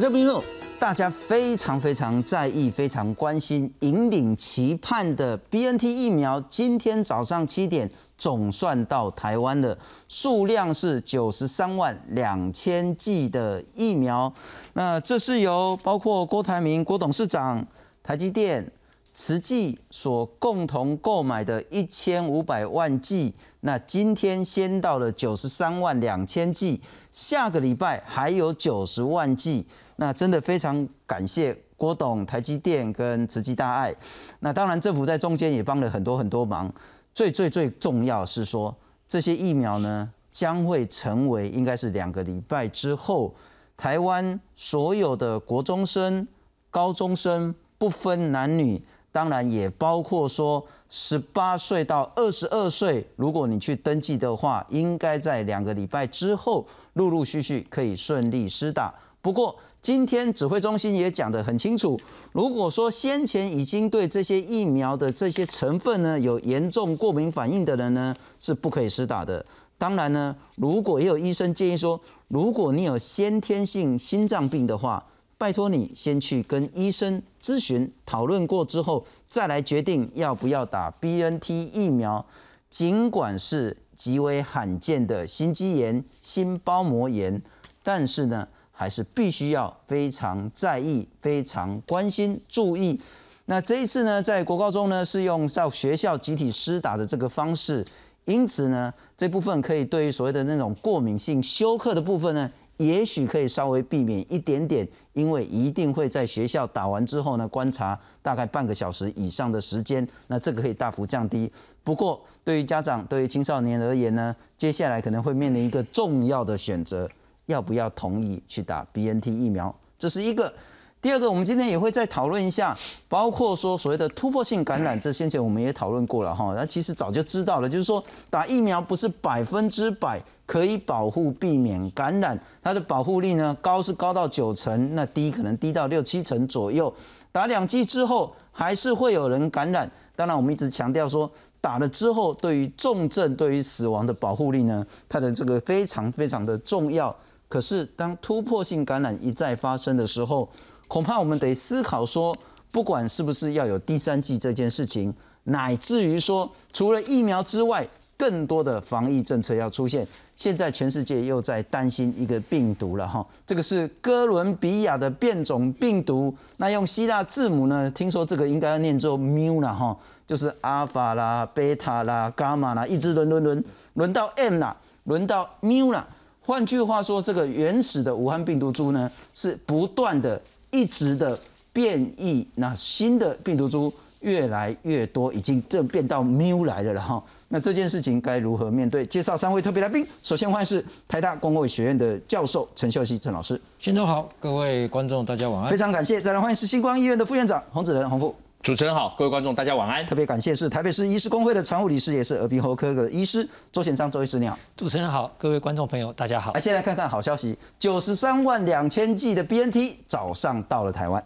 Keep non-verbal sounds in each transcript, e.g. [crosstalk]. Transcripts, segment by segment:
我叫冰露，大家非常非常在意、非常关心、引领期盼的 BNT 疫苗，今天早上七点总算到台湾的数量是九十三万两千剂的疫苗。那这是由包括郭台铭郭董事长、台积电。慈济所共同购买的一千五百万剂，那今天先到了九十三万两千剂，下个礼拜还有九十万剂，那真的非常感谢郭董、台积电跟慈济大爱。那当然政府在中间也帮了很多很多忙，最最最重要是说这些疫苗呢将会成为应该是两个礼拜之后，台湾所有的国中生、高中生不分男女。当然也包括说，十八岁到二十二岁，如果你去登记的话，应该在两个礼拜之后，陆陆续续可以顺利施打。不过今天指挥中心也讲得很清楚，如果说先前已经对这些疫苗的这些成分呢有严重过敏反应的人呢，是不可以施打的。当然呢，如果也有医生建议说，如果你有先天性心脏病的话，拜托你先去跟医生咨询讨论过之后，再来决定要不要打 BNT 疫苗。尽管是极为罕见的心肌炎、心包膜炎，但是呢，还是必须要非常在意、非常关心、注意。那这一次呢，在国高中呢是用到学校集体施打的这个方式，因此呢，这部分可以对于所谓的那种过敏性休克的部分呢。也许可以稍微避免一点点，因为一定会在学校打完之后呢，观察大概半个小时以上的时间，那这个可以大幅降低。不过，对于家长、对于青少年而言呢，接下来可能会面临一个重要的选择，要不要同意去打 BNT 疫苗？这是一个。第二个，我们今天也会再讨论一下，包括说所谓的突破性感染，这先前我们也讨论过了哈。那其实早就知道了，就是说打疫苗不是百分之百。可以保护避免感染，它的保护力呢高是高到九成，那低可能低到六七成左右。打两剂之后还是会有人感染，当然我们一直强调说，打了之后对于重症、对于死亡的保护力呢，它的这个非常非常的重要。可是当突破性感染一再发生的时候，恐怕我们得思考说，不管是不是要有第三季这件事情，乃至于说除了疫苗之外。更多的防疫政策要出现，现在全世界又在担心一个病毒了哈，这个是哥伦比亚的变种病毒，那用希腊字母呢？听说这个应该要念作 mu 了哈，就是阿尔法啦、贝塔啦、伽马啦，一直轮轮轮轮到 m 啦，轮到 mu 啦。换句话说，这个原始的武汉病毒株呢，是不断的、一直的变异，那新的病毒株。越来越多，已经这变到缪来了了哈。那这件事情该如何面对？介绍三位特别来宾，首先欢迎是台大公卫学院的教授陈秀熙陈老师。新中好，各位观众大家晚安。非常感谢，再来欢迎是星光医院的副院长洪子仁洪副。主持人好，各位观众大家晚安。特别感谢是台北市医师公会的常务理事，也是耳鼻喉科的医师周显昌周医师，你好。主持人好，各位观众朋友大家好。来，先来看看好消息，九十三万两千剂的 BNT 早上到了台湾。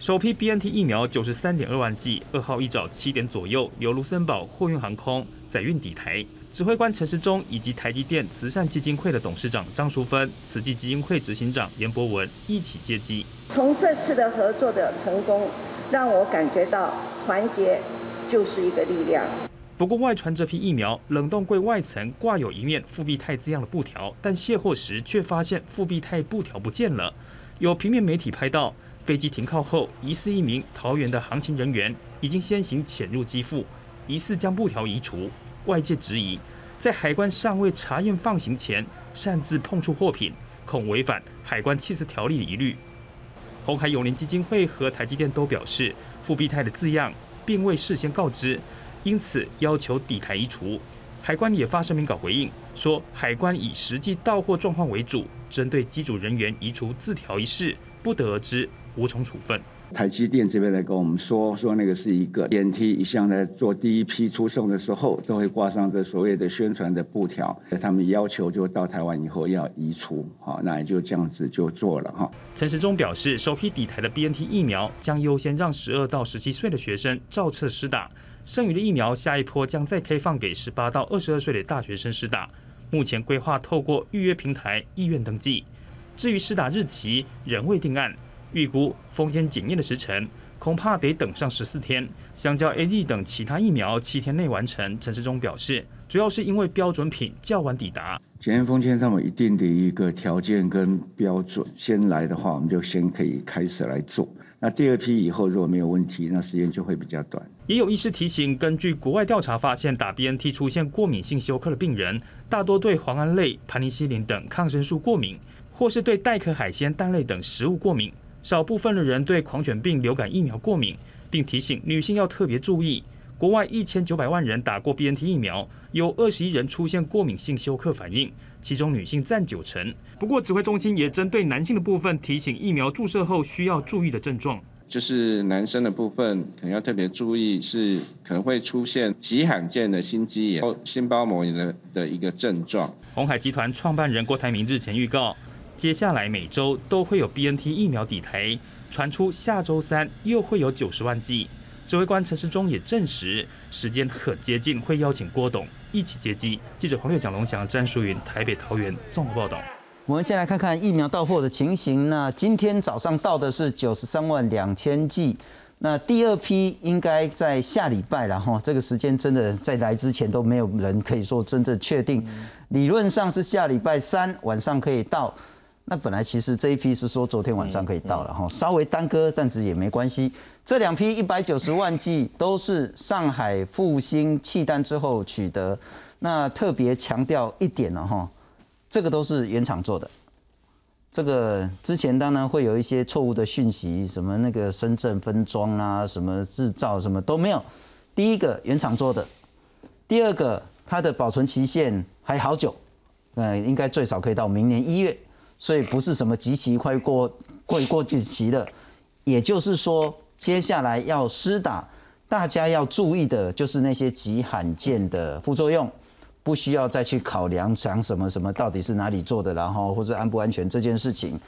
首批 BNT 疫苗九十三点二万剂，二号一早七点左右，由卢森堡货运航空载运抵台。指挥官陈时中以及台积电慈善基金会的董事长张淑芬、慈济基金会执行长严博文一起接机。从这次的合作的成功，让我感觉到团结就是一个力量。不过外传这批疫苗冷冻柜外层挂有一面复必泰字样的布条，但卸货时却发现复必泰布条不见了。有平面媒体拍到。飞机停靠后，疑似一名桃园的航勤人员已经先行潜入机腹，疑似将布条移除。外界质疑，在海关尚未查验放行前，擅自碰触货品，恐违反海关窃私条例疑虑。红海永联基金会和台积电都表示，富必泰的字样并未事先告知，因此要求底台移除。海关也发声明稿回应说，海关以实际到货状况为主，针对机组人员移除字条一事，不得而知。无从处分。台积电这边来跟我们说，说那个是一个电梯，一向在做第一批出送的时候，都会挂上这所谓的宣传的布条。他们要求就到台湾以后要移除，好，那也就这样子就做了哈。陈时中表示，首批抵台的 BNT 疫苗将优先让十二到十七岁的学生照册施打，剩余的疫苗下一波将再开放给十八到二十二岁的大学生施打。目前规划透过预约平台意愿登记。至于施打日期仍未定案，预估封间检验的时程恐怕得等上十四天，相较 A Z 等其他疫苗七天内完成。陈世忠表示，主要是因为标准品较晚抵达。检验封签上面一定的一个条件跟标准，先来的话，我们就先可以开始来做。那第二批以后如果没有问题，那时间就会比较短。也有医师提醒，根据国外调查发现，打 BNT 出现过敏性休克的病人，大多对磺胺类、盘尼西林等抗生素过敏，或是对带壳海鲜、蛋类等食物过敏。少部分的人对狂犬病流感疫苗过敏，并提醒女性要特别注意。国外一千九百万人打过 BNT 疫苗，有二十一人出现过敏性休克反应，其中女性占九成。不过，指挥中心也针对男性的部分提醒疫苗注射后需要注意的症状，就是男生的部分可能要特别注意，是可能会出现极罕见的心肌炎、心包膜炎的的一个症状。红海集团创办人郭台铭日前预告，接下来每周都会有 BNT 疫苗抵台，传出下周三又会有九十万剂。指挥官陈时中也证实，时间很接近，会邀请郭董一起接机。记者黄六蒋龙祥、詹淑云台北桃园综合报道。我们先来看看疫苗到货的情形。那今天早上到的是九十三万两千剂，那第二批应该在下礼拜了哈。这个时间真的在来之前都没有人可以说真正确定，理论上是下礼拜三晚上可以到。那本来其实这一批是说昨天晚上可以到了哈，稍微耽搁，但是也没关系。这两批一百九十万剂都是上海复兴契丹之后取得。那特别强调一点了哈，这个都是原厂做的。这个之前当然会有一些错误的讯息，什么那个深圳分装啊，什么制造什么都没有。第一个原厂做的，第二个它的保存期限还好久，嗯，应该最少可以到明年一月。所以不是什么极其快过过过去期的，也就是说，接下来要施打，大家要注意的就是那些极罕见的副作用，不需要再去考量讲什么什么到底是哪里做的，然后或者安不安全这件事情。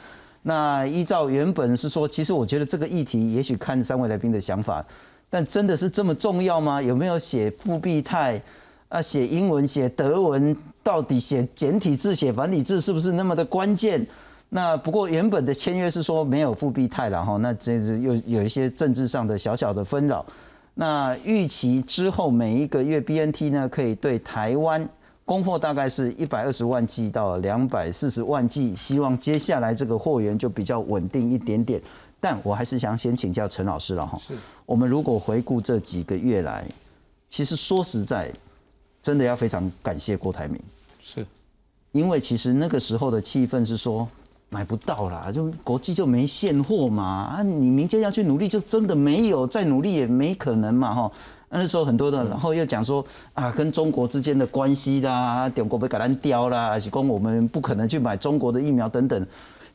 那依照原本是说，其实我觉得这个议题，也许看三位来宾的想法，但真的是这么重要吗？有没有写复必泰？啊，写英文、写德文，到底写简体字、写繁体字是不是那么的关键？那不过原本的签约是说没有复必泰了哈，那这是又有一些政治上的小小的纷扰。那预期之后每一个月 BNT 呢，可以对台湾供货大概是一百二十万剂到两百四十万剂，希望接下来这个货源就比较稳定一点点。但我还是想先请教陈老师了哈，是我们如果回顾这几个月来，其实说实在。真的要非常感谢郭台铭，是，因为其实那个时候的气氛是说买不到啦，就国际就没现货嘛，啊，你民间要去努力就真的没有，再努力也没可能嘛，哈。那时候很多的，然后又讲说啊，跟中国之间的关系啦，中国被橄榄雕啦，还是光我们不可能去买中国的疫苗等等，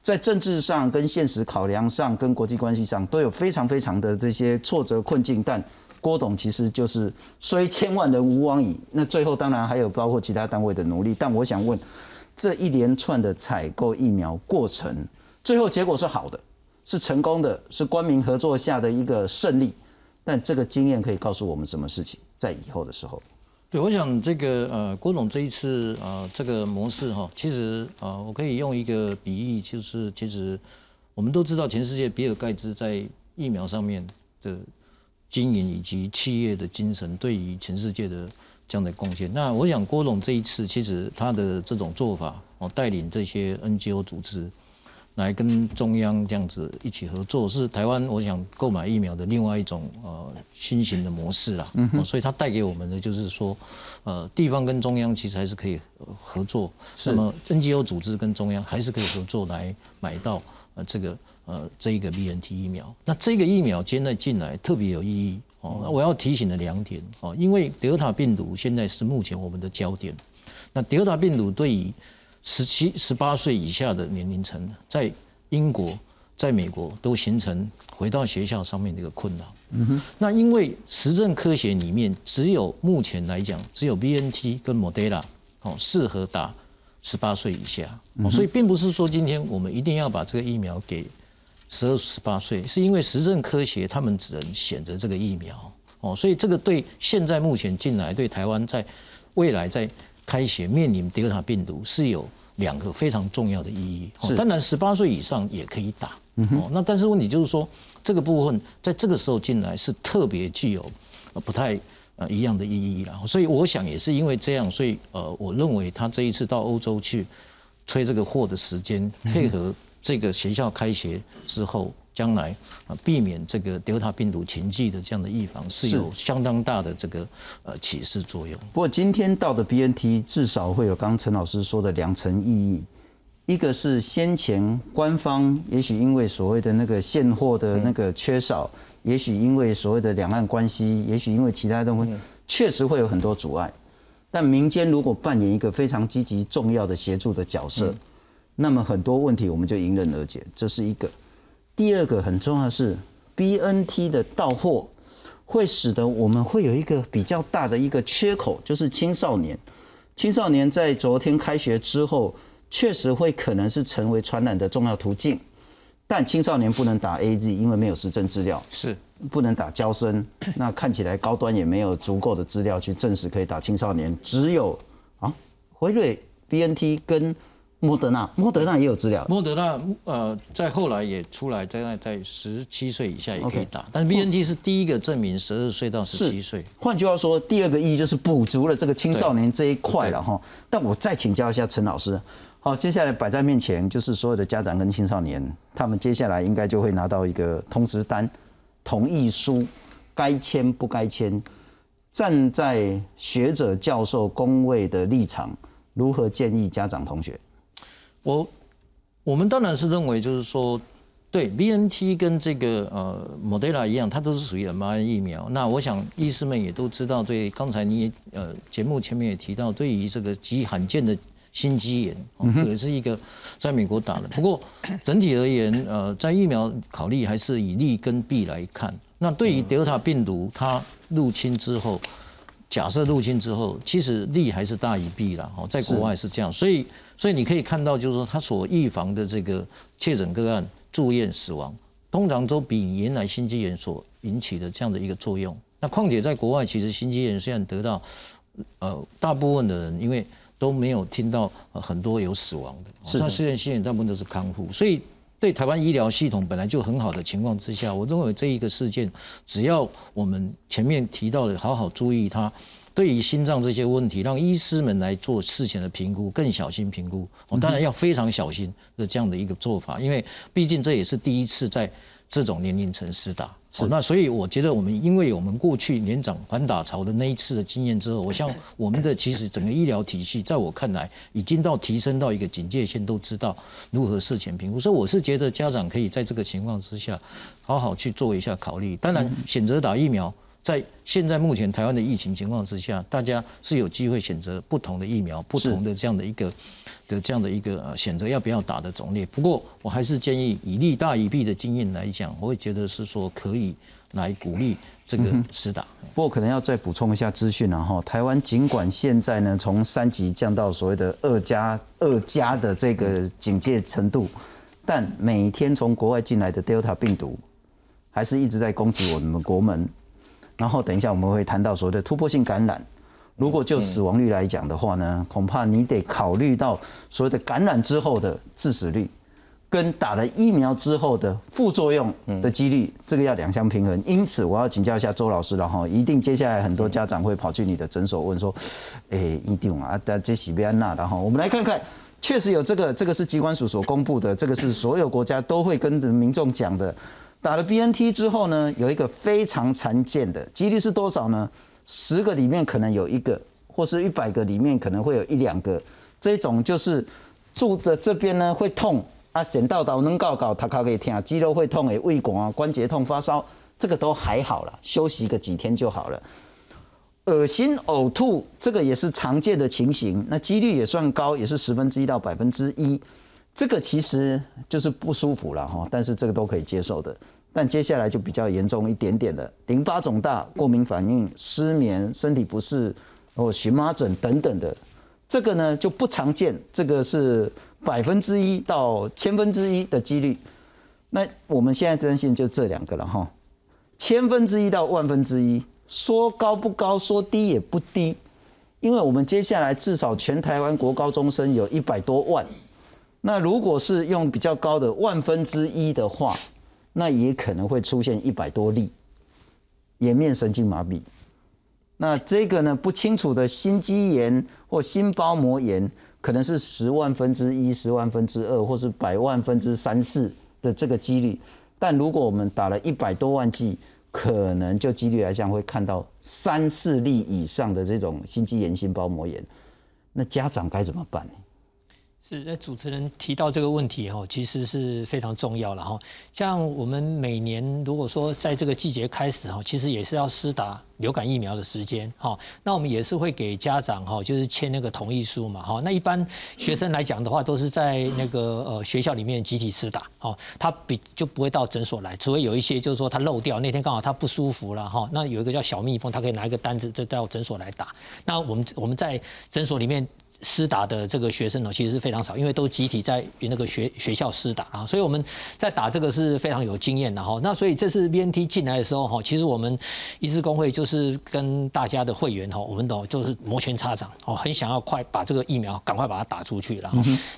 在政治上跟现实考量上跟国际关系上都有非常非常的这些挫折困境，但。郭董其实就是虽千万人吾往矣，那最后当然还有包括其他单位的努力。但我想问，这一连串的采购疫苗过程，最后结果是好的，是成功的，是官民合作下的一个胜利。但这个经验可以告诉我们什么事情？在以后的时候，对，我想这个呃，郭总这一次呃这个模式哈，其实啊，我可以用一个比喻，就是其实我们都知道，全世界比尔盖茨在疫苗上面的。经营以及企业的精神对于全世界的这样的贡献。那我想郭总这一次其实他的这种做法，哦，带领这些 NGO 组织来跟中央这样子一起合作，是台湾我想购买疫苗的另外一种呃新型的模式啦。嗯所以它带给我们的就是说，呃，地方跟中央其实还是可以合作。那么 NGO 组织跟中央还是可以合作来买到呃这个。呃，这一个 BNT 疫苗，那这个疫苗现在进来特别有意义哦。那我要提醒的两点哦，因为德尔塔病毒现在是目前我们的焦点。那德尔塔病毒对于十七、十八岁以下的年龄层，在英国、在美国都形成回到学校上面的一个困扰。嗯哼。那因为实证科学里面只有目前来讲，只有 BNT 跟 Moderna 哦适合打十八岁以下，所以并不是说今天我们一定要把这个疫苗给。十二十八岁，是因为实证科学，他们只能选择这个疫苗哦，所以这个对现在目前进来对台湾在未来在开学面临德尔塔病毒是有两个非常重要的意义。是当然十八岁以上也可以打。哦，那但是问题就是说，这个部分在这个时候进来是特别具有呃不太呃一样的意义啦。所以我想也是因为这样，所以呃，我认为他这一次到欧洲去吹这个货的时间，配合这个学校开学之后。将来啊，避免这个德尔塔病毒情迹的这样的预防是有相当大的这个呃启示作用。不过今天到的 BNT 至少会有刚刚陈老师说的两层意义，一个是先前官方也许因为所谓的那个现货的那个缺少，也许因为所谓的两岸关系，也许因为其他东西，确实会有很多阻碍。但民间如果扮演一个非常积极重要的协助的角色，那么很多问题我们就迎刃而解。这是一个。第二个很重要的是，BNT 的到货会使得我们会有一个比较大的一个缺口，就是青少年。青少年在昨天开学之后，确实会可能是成为传染的重要途径。但青少年不能打 AZ，因为没有实证资料，是不能打胶生。那看起来高端也没有足够的资料去证实可以打青少年，只有啊辉瑞 BNT 跟。莫德纳，莫德纳也有资料。莫德纳呃，在后来也出来，在在十七岁以下也可以打，但是 B N T 是第一个证明十二岁到十七岁。换句话说，第二个意义就是补足了这个青少年这一块了哈。但我再请教一下陈老师，好，接下来摆在面前就是所有的家长跟青少年，他们接下来应该就会拿到一个通知单、同意书，该签不该签。站在学者、教授、工位的立场，如何建议家长同学？我我们当然是认为，就是说，对 B N T 跟这个呃 Moderna 一样，它都是属于 m R N 疫苗。那我想医师们也都知道，对刚才你也呃节目前面也提到，对于这个极罕见的心肌炎，也是一个在美国打的。不过整体而言，呃，在疫苗考虑还是以利跟弊来看。那对于德尔塔病毒它入侵之后。假设入侵之后，其实利还是大于弊了。哦，在国外是这样，所以所以你可以看到，就是说他所预防的这个确诊个案住院死亡，通常都比原来心肌炎所引起的这样的一个作用。那况且在国外，其实心肌炎虽然得到，呃，大部分的人因为都没有听到很多有死亡的，是，那虽然心炎大部分都是康复，所以。对台湾医疗系统本来就很好的情况之下，我认为这一个事件，只要我们前面提到的好好注意它，对于心脏这些问题，让医师们来做事前的评估，更小心评估。我当然要非常小心的这样的一个做法，因为毕竟这也是第一次在。这种年龄层施打，是那所以我觉得我们因为我们过去年长反打潮的那一次的经验之后，我像我们的其实整个医疗体系，在我看来已经到提升到一个警戒线，都知道如何事前评估，所以我是觉得家长可以在这个情况之下，好好去做一下考虑。当然选择打疫苗，在现在目前台湾的疫情情况之下，大家是有机会选择不同的疫苗，不同的这样的一个。的这样的一个选择要不要打的种类，不过我还是建议以利大于弊的经验来讲，我会觉得是说可以来鼓励这个施打。不过可能要再补充一下资讯了哈台湾尽管现在呢从三级降到所谓的二加二加的这个警戒程度，但每天从国外进来的 Delta 病毒还是一直在攻击我们国门。然后等一下我们会谈到所谓的突破性感染。如果就死亡率来讲的话呢，恐怕你得考虑到所谓的感染之后的致死率，跟打了疫苗之后的副作用的几率，这个要两相平衡。因此，我要请教一下周老师了哈，一定接下来很多家长会跑去你的诊所问说，哎，一定啊，这喜贝安娜的哈，我们来看看，确实有这个，这个是机关署所公布的，这个是所有国家都会跟民众讲的，打了 BNT 之后呢，有一个非常常见的几率是多少呢？十个里面可能有一个，或是一百个里面可能会有一两个，这种就是住的这边呢会痛啊，神道道能搞搞，他可以听，肌肉会痛诶，胃管啊，关节痛、发烧，这个都还好了，休息个几天就好了。恶心、呕吐，这个也是常见的情形，那几率也算高，也是十分之一到百分之一，这个其实就是不舒服了哈，但是这个都可以接受的。但接下来就比较严重一点点的，淋巴肿大、过敏反应、失眠、身体不适或荨麻疹等等的，这个呢就不常见，这个是百分之一到千分之一的几率。那我们现在担心就这两个了哈，千分之一到万分之一，说高不高，说低也不低，因为我们接下来至少全台湾国高中生有一百多万，那如果是用比较高的万分之一的话，那也可能会出现一百多例颜面神经麻痹。那这个呢不清楚的心肌炎或心包膜炎，可能是十万分之一、十万分之二，或是百万分之三四的这个几率。但如果我们打了一百多万剂，可能就几率来讲会看到三四例以上的这种心肌炎、心包膜炎，那家长该怎么办呢？是，那主持人提到这个问题哈，其实是非常重要了哈。像我们每年如果说在这个季节开始哈，其实也是要施打流感疫苗的时间哈。那我们也是会给家长哈，就是签那个同意书嘛哈。那一般学生来讲的话，都是在那个呃学校里面集体施打哦，他比就不会到诊所来，除非有一些就是说他漏掉那天刚好他不舒服了哈。那有一个叫小蜜蜂，他可以拿一个单子就到诊所来打。那我们我们在诊所里面。施打的这个学生呢，其实是非常少，因为都集体在那个学学校施打啊，所以我们在打这个是非常有经验的哈。那所以这次 BNT 进来的时候哈，其实我们医师工会就是跟大家的会员哈，我们都就是摩拳擦掌哦，很想要快把这个疫苗赶快把它打出去了。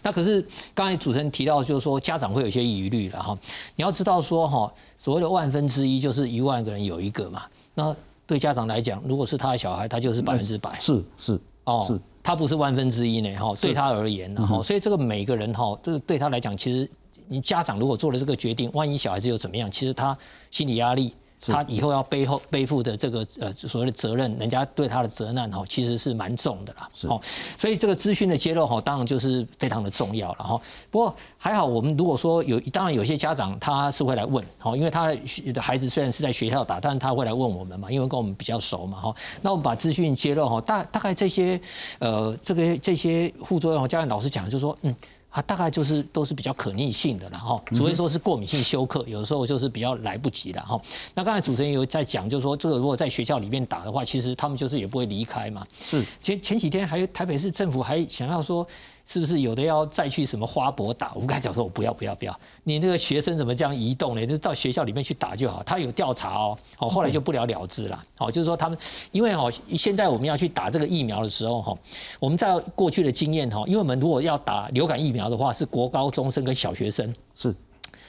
那可是刚才主持人提到，就是说家长会有一些疑虑了哈。你要知道说哈，所谓的万分之一就是一万个人有一个嘛。那对家长来讲，如果是他的小孩，他就是百分之百。是是哦是。他不是万分之一呢，哈，对他而言，哈，所以这个每个人，哈，这个对他来讲，其实你家长如果做了这个决定，万一小孩子又怎么样，其实他心理压力。他以后要背后背负的这个呃所谓的责任，人家对他的责难哈，其实是蛮重的啦。哦，所以这个资讯的揭露哈，当然就是非常的重要了哈。不过还好，我们如果说有，当然有些家长他是会来问，哦，因为他的孩子虽然是在学校打，但是他会来问我们嘛，因为跟我们比较熟嘛哈。那我们把资讯揭露哈，大大概这些呃这个这些副作用，家长老师讲就是说嗯。它大概就是都是比较可逆性的了哈，除非说是过敏性休克，有的时候就是比较来不及了哈。那刚才主持人有在讲，就是说这个如果在学校里面打的话，其实他们就是也不会离开嘛。是前前几天还有台北市政府还想要说。是不是有的要再去什么花博打？我们刚才讲说，我不要不要不要，你那个学生怎么这样移动呢？就到学校里面去打就好。他有调查哦，哦，后来就不了了之了。哦，就是说他们，因为哦，现在我们要去打这个疫苗的时候哈，我们在过去的经验哈，因为我们如果要打流感疫苗的话，是国高中生跟小学生，是，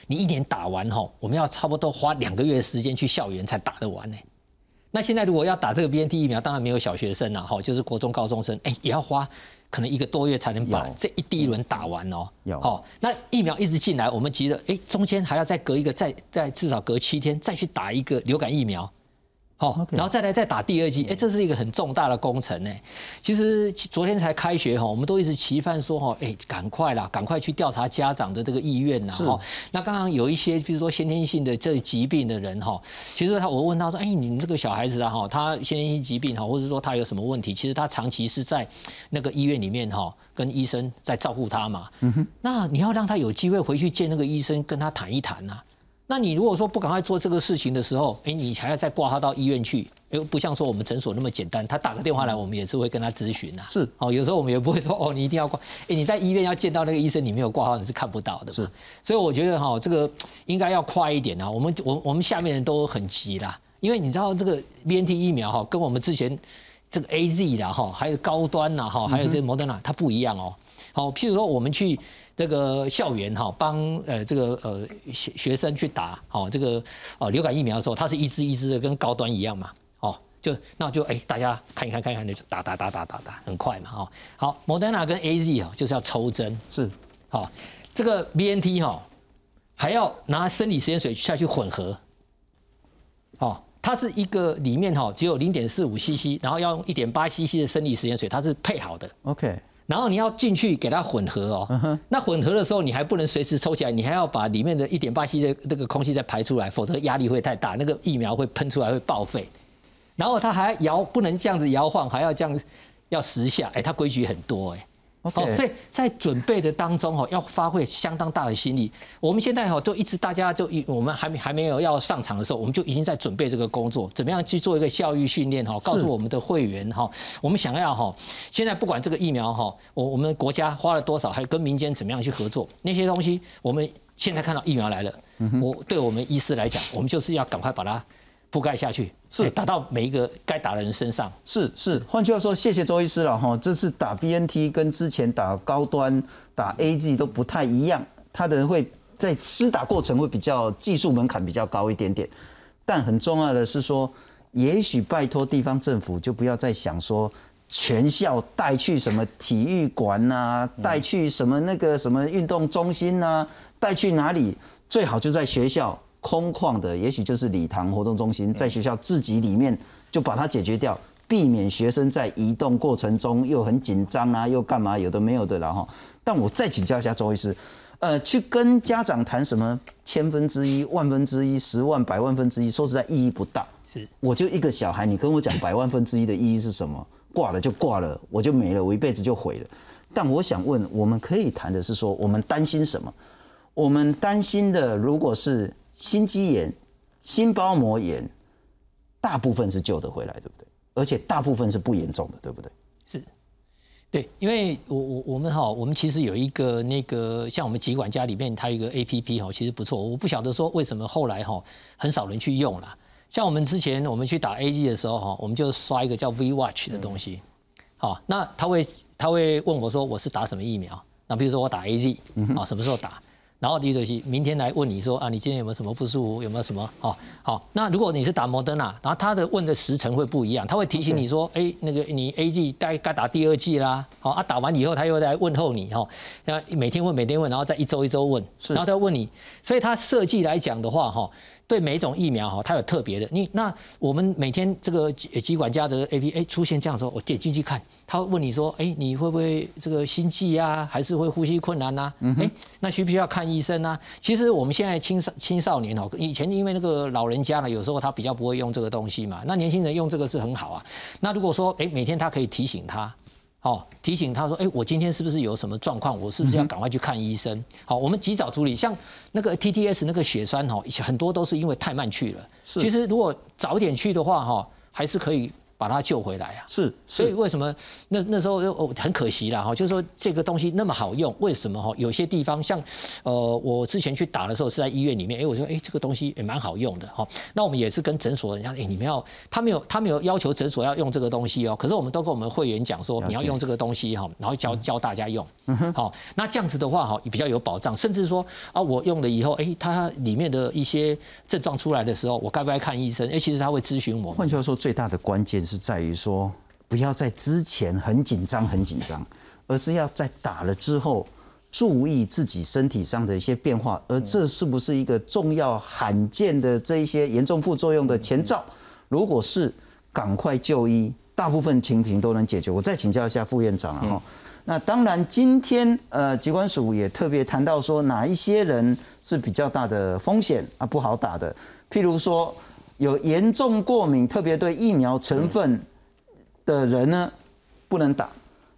你一年打完哈，我们要差不多花两个月的时间去校园才打得完呢。那现在如果要打这个 BNT 疫苗，当然没有小学生了哈，就是国中高中生，哎，也要花。可能一个多月才能把这一第一轮打完哦。有哦，那疫苗一直进来，我们急着，哎，中间还要再隔一个，再再至少隔七天再去打一个流感疫苗。好，然后再来再打第二剂，哎，这是一个很重大的工程呢。其实昨天才开学哈，我们都一直期盼说哈，哎，赶快啦，赶快去调查家长的这个意愿呐。哈，那刚刚有一些，比如说先天性的这疾病的人哈，其实他我问他说，哎，你们这个小孩子啊哈，他先天性疾病哈，或者说他有什么问题，其实他长期是在那个医院里面哈，跟医生在照顾他嘛。嗯哼。那你要让他有机会回去见那个医生，跟他谈一谈呐。那你如果说不赶快做这个事情的时候，哎，你还要再挂号到医院去，又不像说我们诊所那么简单，他打个电话来，我们也是会跟他咨询呐。是，哦，有时候我们也不会说，哦，你一定要挂，哎，你在医院要见到那个医生，你没有挂号你是看不到的。是，所以我觉得哈，这个应该要快一点啊。我们我我们下面人都很急啦，因为你知道这个 B N T 疫苗哈，跟我们之前这个 A Z 的哈，还有高端呐哈，还有这个摩登纳，它不一样哦。好，譬如说我们去。这个校园哈，帮呃这个呃学学生去打好这个哦流感疫苗的时候，它是一支一支的，跟高端一样嘛，哦就那就哎大家看一看看一看就打打打打打打很快嘛，哦。好，Moderna 跟 A Z 哦就是要抽针。是。好，这个 B N T 哈还要拿生理实验水下去混合，哦它是一个里面哈只有零点四五 CC，然后要用一点八 CC 的生理实验水，它是配好的，OK。然后你要进去给它混合哦，那混合的时候你还不能随时抽起来，你还要把里面的一点八 C 的那个空气再排出来，否则压力会太大，那个疫苗会喷出来会报废。然后它还摇，不能这样子摇晃，还要这样要十下，哎，它规矩很多哎。哦，所以在准备的当中哈，要发挥相当大的心力。我们现在哈就一直大家就一我们还没还没有要上场的时候，我们就已经在准备这个工作，怎么样去做一个教育训练哈，告诉我们的会员哈，我们想要哈，现在不管这个疫苗哈，我我们国家花了多少，还跟民间怎么样去合作，那些东西，我们现在看到疫苗来了，我对我们医师来讲，我们就是要赶快把它覆盖下去，是打到每一个该打的人身上。是是，换句话说，谢谢周医师了哈。这次打 BNT 跟之前打高端打 AZ 都不太一样，他的人会在施打过程会比较技术门槛比较高一点点，但很重要的是说，也许拜托地方政府就不要再想说全校带去什么体育馆呐、带去什么那个什么运动中心呐、带去哪里，最好就在学校。空旷的，也许就是礼堂活动中心，在学校自己里面就把它解决掉，避免学生在移动过程中又很紧张啊，又干嘛有的没有的了哈。但我再请教一下周医师，呃，去跟家长谈什么千分之一、万分之一、十万、百万分之一，说实在意义不大。是，我就一个小孩，你跟我讲百万分之一的意义是什么？挂了就挂了，我就没了，我一辈子就毁了。但我想问，我们可以谈的是说，我们担心什么？我们担心的，如果是心肌炎、心包膜炎，大部分是救得回来，对不对？而且大部分是不严重的，对不对？是，对，因为我我我们哈，我们其实有一个那个像我们疾管家里面，它有一个 A P P 哈，其实不错。我不晓得说为什么后来哈很少人去用了。像我们之前我们去打 A G 的时候哈，我们就刷一个叫 V Watch 的东西，好，那他会他会问我说我是打什么疫苗？那比如说我打 A Z 啊，什么时候打？然后李主席明天来问你说啊，你今天有没有什么不舒服？有没有什么？哦，好，那如果你是打摩登啊，然后他的问的时辰会不一样，他会提醒你说，哎，那个你 A G 该该打第二剂啦，好啊，打完以后他又来问候你哈，那每天问每天问，然后再一周一周问，然后他问你，所以他设计来讲的话哈。对每种疫苗哈，它有特别的。你那我们每天这个机机管家的 A P A 出现这样说，我点进去看，他会问你说，哎，你会不会这个心悸啊，还是会呼吸困难呐？哎，那需不需要看医生啊？其实我们现在青少青少年哦，以前因为那个老人家呢，有时候他比较不会用这个东西嘛，那年轻人用这个是很好啊。那如果说哎，每天他可以提醒他。好，提醒他说：“哎，我今天是不是有什么状况？我是不是要赶快去看医生？”好，我们及早处理。像那个 TTS 那个血栓哈，很多都是因为太慢去了。其实如果早点去的话哈，还是可以。把它救回来啊！是，所以为什么那那时候又很可惜了哈？就是说这个东西那么好用，为什么哈？有些地方像呃，我之前去打的时候是在医院里面，哎，我说哎，这个东西也蛮好用的哈。那我们也是跟诊所人家，哎，你们要他没有他没有要求诊所要用这个东西哦，可是我们都跟我们会员讲说你要用这个东西哈，然后教教大家用。好，那这样子的话哈，比较有保障，甚至说啊，我用了以后，哎，它里面的一些症状出来的时候，我该不该看医生？哎，其实他会咨询我。换句话说，最大的关键是在于说，不要在之前很紧张、很紧张，而是要在打了之后注意自己身体上的一些变化，而这是不是一个重要、罕见的这一些严重副作用的前兆？如果是，赶快就医，大部分情形都能解决。我再请教一下副院长啊，那当然今天呃，疾管署也特别谈到说，哪一些人是比较大的风险啊，不好打的，譬如说。有严重过敏，特别对疫苗成分的人呢，不能打。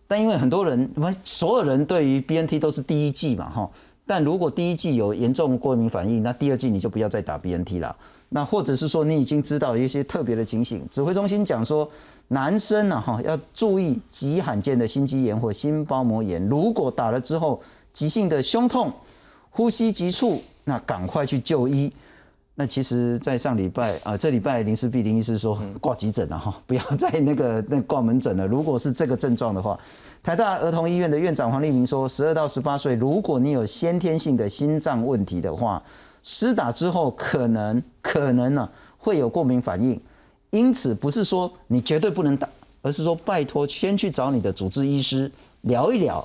但因为很多人，我们所有人对于 BNT 都是第一剂嘛，哈。但如果第一剂有严重过敏反应，那第二剂你就不要再打 BNT 了。那或者是说你已经知道一些特别的情形，指挥中心讲说，男生呢，哈，要注意极罕见的心肌炎或心包膜炎。如果打了之后急性的胸痛、呼吸急促，那赶快去就医。那其实，在上礼拜啊，这礼拜林氏碧林医师说挂急诊了哈，[laughs] 不要再那个那挂门诊了。如果是这个症状的话，台大儿童医院的院长黄立明说，十二到十八岁，如果你有先天性的心脏问题的话，施打之后可能可能呢会有过敏反应，因此不是说你绝对不能打，而是说拜托先去找你的主治医师聊一聊，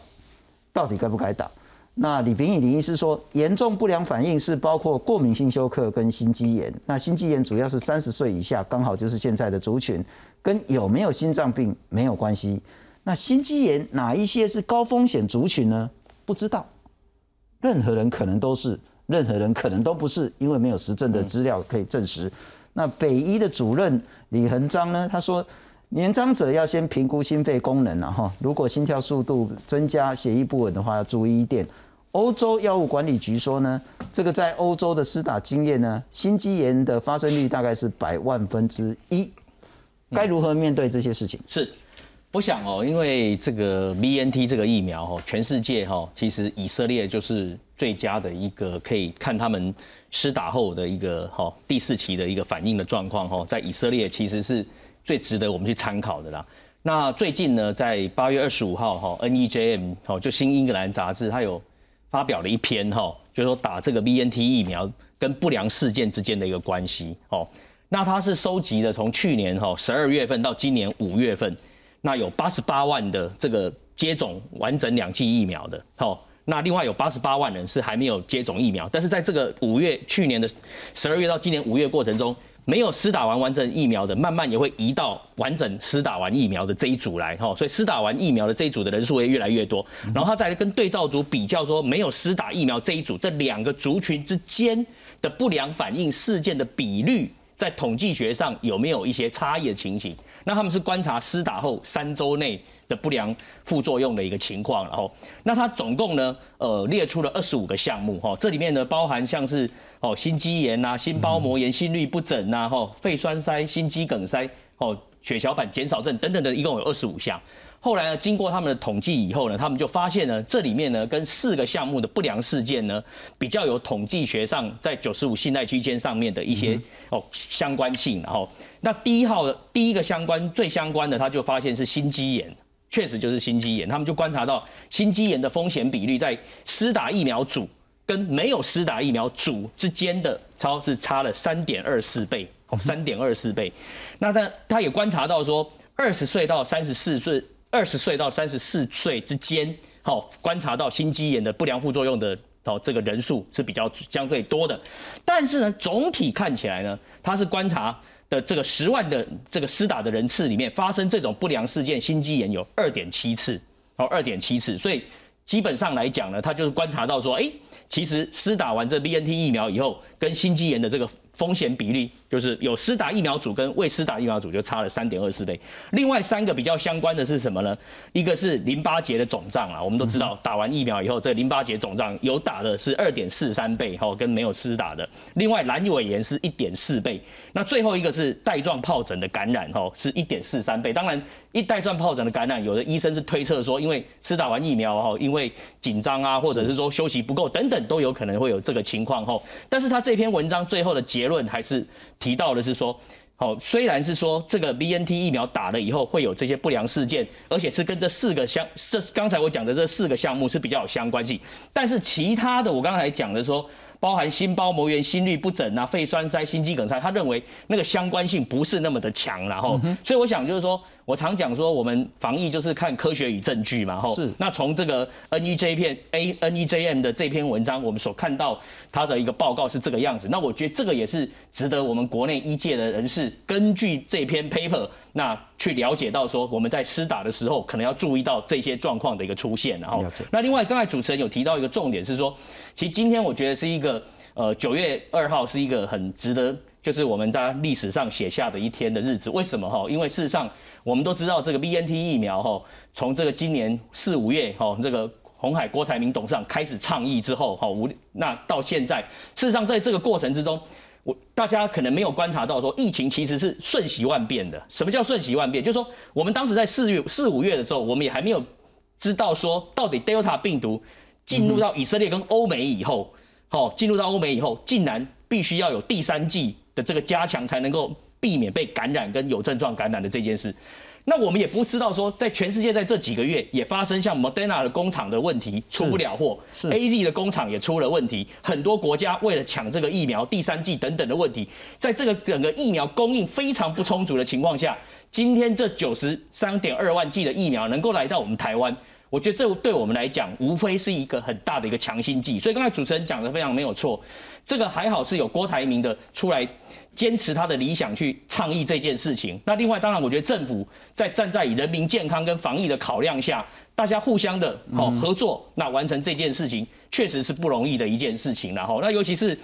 到底该不该打。那李炳宇李医师说，严重不良反应是包括过敏性休克跟心肌炎。那心肌炎主要是三十岁以下，刚好就是现在的族群，跟有没有心脏病没有关系。那心肌炎哪一些是高风险族群呢？不知道，任何人可能都是，任何人可能都不是，因为没有实证的资料可以证实。那北医的主任李恒章呢，他说。年长者要先评估心肺功能啊，哈，如果心跳速度增加、血液不稳的话，要注意一点。欧洲药物管理局说呢，这个在欧洲的施打经验呢，心肌炎的发生率大概是百万分之一。该如何面对这些事情？是，我想哦，因为这个 BNT 这个疫苗哦，全世界哈，其实以色列就是最佳的一个可以看他们施打后的一个哈第四期的一个反应的状况哈，在以色列其实是最值得我们去参考的啦。那最近呢，在八月二十五号哈，NEJM 哦，就新英格兰杂志，它有发表了一篇哈，就是说打这个 BNT 疫苗跟不良事件之间的一个关系哦。那它是收集的从去年哈十二月份到今年五月份，那有八十八万的这个接种完整两剂疫苗的，好，那另外有八十八万人是还没有接种疫苗，但是在这个五月去年的十二月到今年五月过程中，没有施打完完整疫苗的，慢慢也会移到完整施打完疫苗的这一组来，哈，所以施打完疫苗的这一组的人数会越来越多，然后他再来跟对照组比较说，没有施打疫苗这一组这两个族群之间的不良反应事件的比率。在统计学上有没有一些差异的情形？那他们是观察施打后三周内的不良副作用的一个情况，然后，那它总共呢，呃，列出了二十五个项目，哈，这里面呢包含像是哦心肌炎呐、心包膜炎、心律不整呐、哈肺栓塞、心肌梗塞、哦血小板减少症等等的，一共有二十五项。后来呢，经过他们的统计以后呢，他们就发现呢，这里面呢跟四个项目的不良事件呢，比较有统计学上在九十五信赖区间上面的一些哦相关性。然后，那第一号的第一个相关最相关的，他就发现是心肌炎，确实就是心肌炎。他们就观察到心肌炎的风险比率在施打疫苗组跟没有施打疫苗组之间的超是差了三点二四倍，哦，三点二四倍。那他他也观察到说，二十岁到三十四岁。二十岁到三十四岁之间，好观察到心肌炎的不良副作用的哦，这个人数是比较相对多的。但是呢，总体看起来呢，它是观察的这个十万的这个施打的人次里面，发生这种不良事件心肌炎有二点七次，哦，二点七次。所以基本上来讲呢，他就是观察到说，哎，其实施打完这 BNT 疫苗以后，跟心肌炎的这个风险比例。就是有施打疫苗组跟未施打疫苗组就差了三点二四倍。另外三个比较相关的是什么呢？一个是淋巴结的肿胀啊，我们都知道打完疫苗以后，这淋巴结肿胀有打的是二点四三倍哈，跟没有施打的。另外阑尾炎是一点四倍。那最后一个是带状疱疹的感染哈，是一点四三倍。当然，一带状疱疹的感染，有的医生是推测说，因为施打完疫苗哈，因为紧张啊，或者是说休息不够等等，都有可能会有这个情况哈。但是他这篇文章最后的结论还是。提到的是说，好，虽然是说这个 B N T 疫苗打了以后会有这些不良事件，而且是跟这四个相，这刚才我讲的这四个项目是比较有相关性，但是其他的我刚才讲的说。包含心包膜炎、心律不整啊、肺栓塞、心肌梗塞，他认为那个相关性不是那么的强，然后，所以我想就是说，我常讲说，我们防疫就是看科学与证据嘛，吼。是。那从这个 N E J 片 A N E J M 的这篇文章，我们所看到它的一个报告是这个样子。那我觉得这个也是值得我们国内医界的人士根据这篇 paper。那去了解到说我们在施打的时候可能要注意到这些状况的一个出现，然后那另外刚才主持人有提到一个重点是说，其实今天我觉得是一个呃九月二号是一个很值得就是我们在历史上写下的一天的日子。为什么哈？因为事实上我们都知道这个 B N T 疫苗哈，从这个今年四五月哈这个红海郭台铭董事长开始倡议之后哈无那到现在，事实上在这个过程之中。我大家可能没有观察到，说疫情其实是瞬息万变的。什么叫瞬息万变？就是说，我们当时在四月四五月的时候，我们也还没有知道说，到底 Delta 病毒进入到以色列跟欧美以后，好，进入到欧美以后，竟然必须要有第三季的这个加强，才能够避免被感染跟有症状感染的这件事。那我们也不知道说，在全世界在这几个月也发生像 Moderna 的工厂的问题出不了货，A Z 的工厂也出了问题，很多国家为了抢这个疫苗第三季等等的问题，在这个整个疫苗供应非常不充足的情况下，今天这九十三点二万剂的疫苗能够来到我们台湾。我觉得这对我们来讲，无非是一个很大的一个强心剂。所以刚才主持人讲的非常没有错，这个还好是有郭台铭的出来坚持他的理想去倡议这件事情。那另外，当然我觉得政府在站在以人民健康跟防疫的考量下，大家互相的好合作，那完成这件事情确实是不容易的一件事情。然后，那尤其是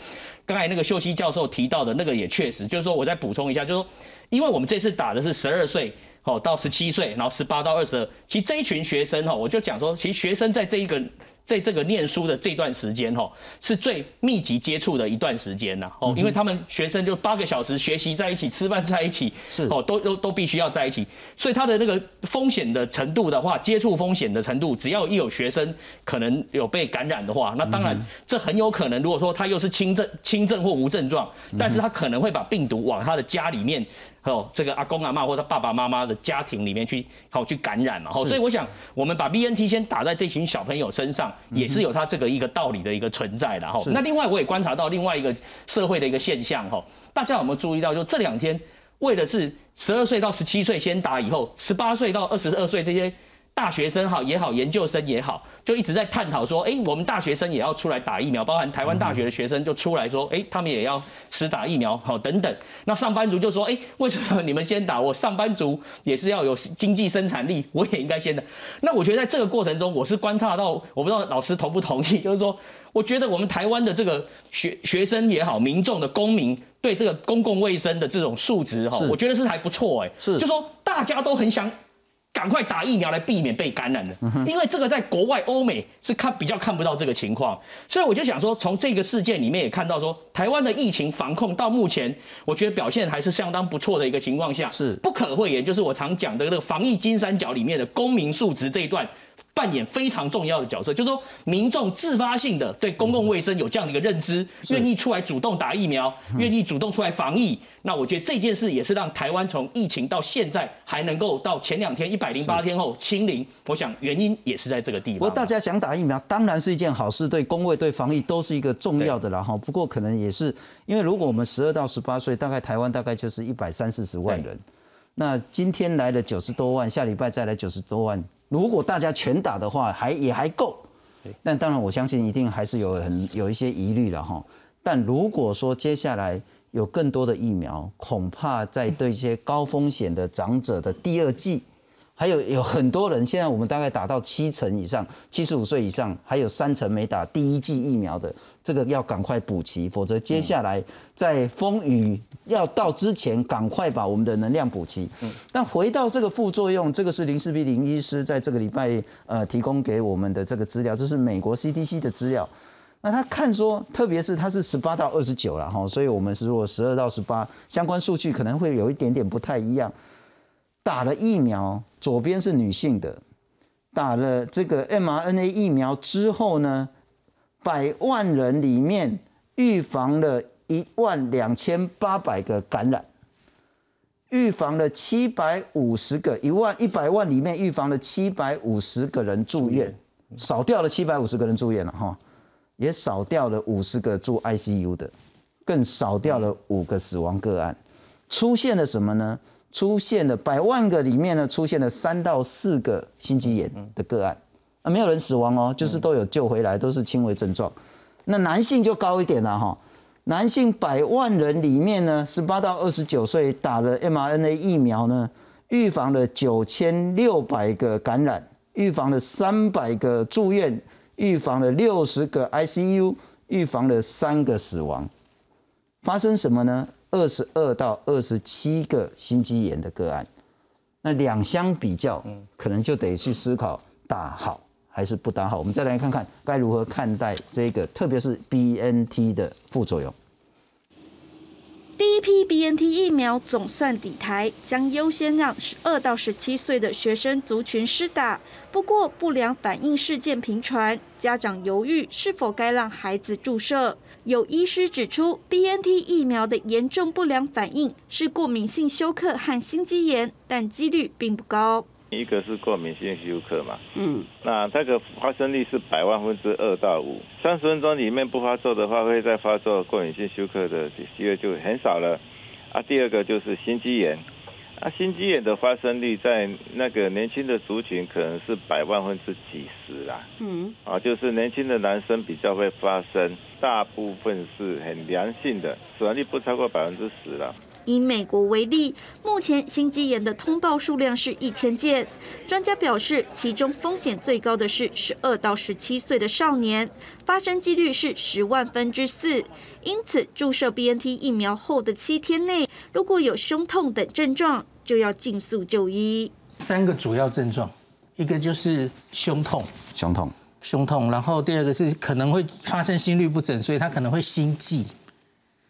刚才那个秀熙教授提到的那个，也确实就是说，我再补充一下，就是说，因为我们这次打的是十二岁。哦，到十七岁，然后十八到二十二，其实这一群学生哈，我就讲说，其实学生在这一个在这个念书的这段时间，哈，是最密集接触的一段时间呐，哦，因为他们学生就八个小时学习在一起，吃饭在一起，是哦，都都都必须要在一起，所以他的那个风险的程度的话，接触风险的程度，只要一有学生可能有被感染的话，那当然这很有可能，如果说他又是轻症、轻症或无症状，但是他可能会把病毒往他的家里面。哦，这个阿公阿妈或者爸爸妈妈的家庭里面去，好去感染嘛。哦，所以我想，我们把 B N T 先打在这群小朋友身上，也是有它这个一个道理的一个存在的哈。那另外我也观察到另外一个社会的一个现象哈，大家有没有注意到？就这两天，为的是十二岁到十七岁先打，以后十八岁到二十二岁这些。大学生好也好，研究生也好，就一直在探讨说，哎，我们大学生也要出来打疫苗，包含台湾大学的学生就出来说，哎，他们也要施打疫苗，好等等。那上班族就说，哎，为什么你们先打？我上班族也是要有经济生产力，我也应该先打。那我觉得在这个过程中，我是观察到，我不知道老师同不同意，[laughs] 就是说，我觉得我们台湾的这个学学生也好，民众的公民对这个公共卫生的这种素质哈，我觉得是还不错哎，是，就说大家都很想。赶快打疫苗来避免被感染的，因为这个在国外欧美是看比较看不到这个情况，所以我就想说，从这个事件里面也看到说，台湾的疫情防控到目前，我觉得表现还是相当不错的一个情况下，是不可讳言，就是我常讲的那个防疫金三角里面的公民素质这一段。扮演非常重要的角色，就是说民众自发性的对公共卫生有这样的一个认知，愿意出来主动打疫苗，愿意主动出来防疫。那我觉得这件事也是让台湾从疫情到现在还能够到前两天一百零八天后清零。我想原因也是在这个地方。不过大家想打疫苗，当然是一件好事，对公卫对防疫都是一个重要的了哈。不过可能也是因为如果我们十二到十八岁，大概台湾大概就是一百三四十万人，那今天来了九十多万，下礼拜再来九十多万。如果大家全打的话，还也还够，但当然我相信一定还是有很有一些疑虑了哈。但如果说接下来有更多的疫苗，恐怕在对一些高风险的长者的第二季。还有有很多人，现在我们大概打到七成以上，七十五岁以上，还有三成没打第一剂疫苗的，这个要赶快补齐，否则接下来在风雨要到之前，赶快把我们的能量补齐。嗯，但回到这个副作用，这个是林世斌林医师在这个礼拜呃提供给我们的这个资料，这是美国 CDC 的资料。那他看说，特别是他是十八到二十九了哈，所以我们是如果十二到十八相关数据可能会有一点点不太一样。打了疫苗，左边是女性的，打了这个 mRNA 疫苗之后呢，百万人里面预防了一万两千八百个感染，预防了七百五十个一万一百万里面预防了七百五十个人住院，少掉了七百五十个人住院了哈，也少掉了五十个住 ICU 的，更少掉了五个死亡个案，出现了什么呢？出现了百万个里面呢，出现了三到四个心肌炎的个案，啊，没有人死亡哦，就是都有救回来，都是轻微症状。那男性就高一点了哈，男性百万人里面呢，十八到二十九岁打了 mRNA 疫苗呢，预防了九千六百个感染，预防了三百个住院，预防了六十个 ICU，预防了三个死亡。发生什么呢？二十二到二十七个心肌炎的个案，那两相比较，可能就得去思考打好还是不打好。我们再来看看该如何看待这个，特别是 BNT 的副作用。第一批 BNT 疫苗总算抵台，将优先让十二到十七岁的学生族群施打。不过，不良反应事件频传，家长犹豫是否该让孩子注射。有医师指出，BNT 疫苗的严重不良反应是过敏性休克和心肌炎，但几率并不高。一个是过敏性休克嘛，嗯，那这个发生率是百万分之二到五，三十分钟里面不发作的话，会再发作过敏性休克的机会就很少了。啊，第二个就是心肌炎。啊，心肌炎的发生率在那个年轻的族群可能是百万分之几十啦。嗯，啊，就是年轻的男生比较会发生，大部分是很良性的，死亡率不超过百分之十了。以美国为例，目前心肌炎的通报数量是一千件。专家表示，其中风险最高的是十二到十七岁的少年，发生几率是十万分之四。因此，注射 BNT 疫苗后的七天内，如果有胸痛等症状，就要尽速就医。三个主要症状，一个就是胸痛，胸痛。胸痛，然后第二个是可能会发生心律不整，所以他可能会心悸，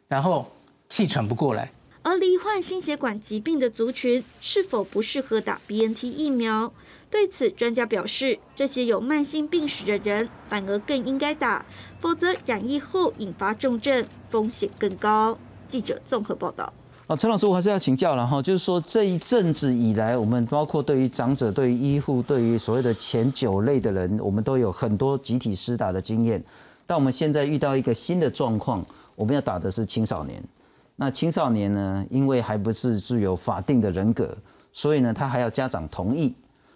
然后气喘不过来。而罹患心血管疾病的族群是否不适合打 BNT 疫苗？对此，专家表示，这些有慢性病史的人反而更应该打，否则染疫后引发重症风险更高。记者综合报道。啊，陈老师，我还是要请教了哈，就是说这一阵子以来，我们包括对于长者、对于医护、对于所谓的前九类的人，我们都有很多集体施打的经验。但我们现在遇到一个新的状况，我们要打的是青少年。那青少年呢？因为还不是具有法定的人格，所以呢，他还要家长同意，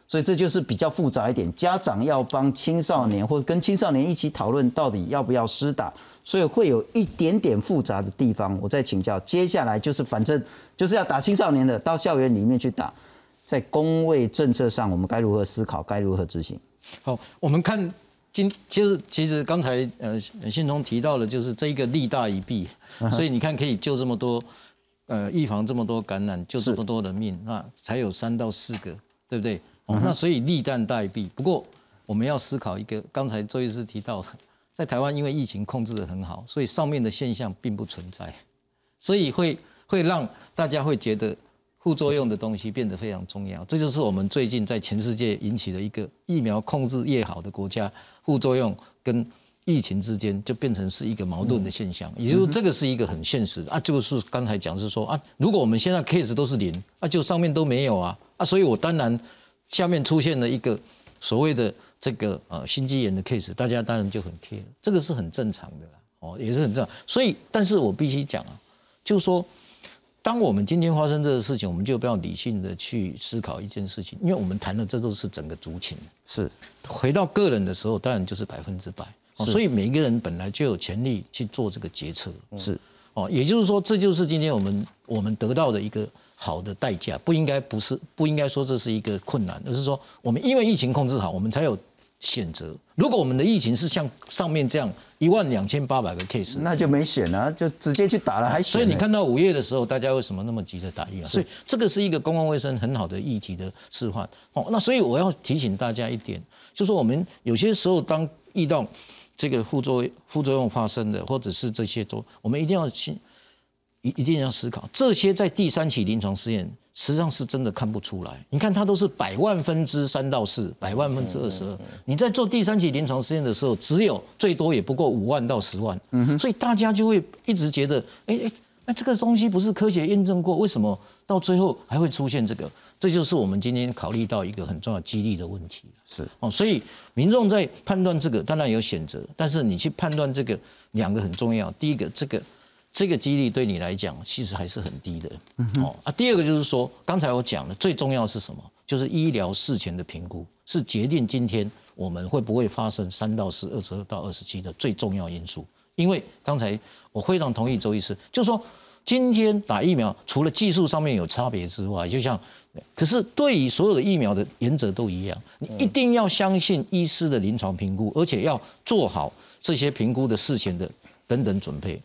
所以这就是比较复杂一点。家长要帮青少年或者跟青少年一起讨论到底要不要施打，所以会有一点点复杂的地方。我再请教，接下来就是反正就是要打青少年的，到校园里面去打，在工位政策上，我们该如何思考，该如何执行？好，我们看。今其实其实刚才呃信中提到的，就是这一个利大于弊，所以你看可以救这么多，呃预防这么多感染，救这么多的命，那才有三到四个，对不对？那所以利大于弊。不过我们要思考一个，刚才周医师提到，在台湾因为疫情控制的很好，所以上面的现象并不存在，所以会会让大家会觉得。副作用的东西变得非常重要，这就是我们最近在全世界引起的一个疫苗控制越好的国家，副作用跟疫情之间就变成是一个矛盾的现象。也就是说，这个是一个很现实的啊，就是刚才讲是说啊，如果我们现在 case 都是零，啊，就上面都没有啊啊，所以我当然下面出现了一个所谓的这个呃心肌炎的 case，大家当然就很 care，这个是很正常的啦哦，也是很正常。所以，但是我必须讲啊，就是说。当我们今天发生这个事情，我们就不要理性的去思考一件事情，因为我们谈的这都是整个族群。是，回到个人的时候，当然就是百分之百。所以每一个人本来就有权利去做这个决策。是，哦，也就是说，这就是今天我们我们得到的一个好的代价，不应该不是不应该说这是一个困难，而是说我们因为疫情控制好，我们才有。选择，如果我们的疫情是像上面这样一万两千八百个 case，那就没选了，就直接去打了，还选所以你看到五月的时候，大家为什么那么急着打疫苗？所以这个是一个公共卫生很好的议题的示范。哦，那所以我要提醒大家一点，就是说我们有些时候当遇到这个副作用副作用发生的，或者是这些都，我们一定要去一一定要思考这些在第三期临床试验。实际上是真的看不出来，你看它都是百万分之三到四，百万分之二十二。你在做第三期临床试验的时候，只有最多也不过五万到十万，所以大家就会一直觉得，哎哎，那这个东西不是科学验证过，为什么到最后还会出现这个？这就是我们今天考虑到一个很重要激励的问题。是哦，所以民众在判断这个当然有选择，但是你去判断这个两个很重要，第一个这个。这个激励对你来讲其实还是很低的哦啊。第二个就是说，刚才我讲的最重要是什么？就是医疗事前的评估是决定今天我们会不会发生三到四、二十二到二十七的最重要因素。因为刚才我非常同意周医师，就是说今天打疫苗除了技术上面有差别之外，就像可是对于所有的疫苗的原则都一样，你一定要相信医师的临床评估，而且要做好这些评估的事前的等等准备。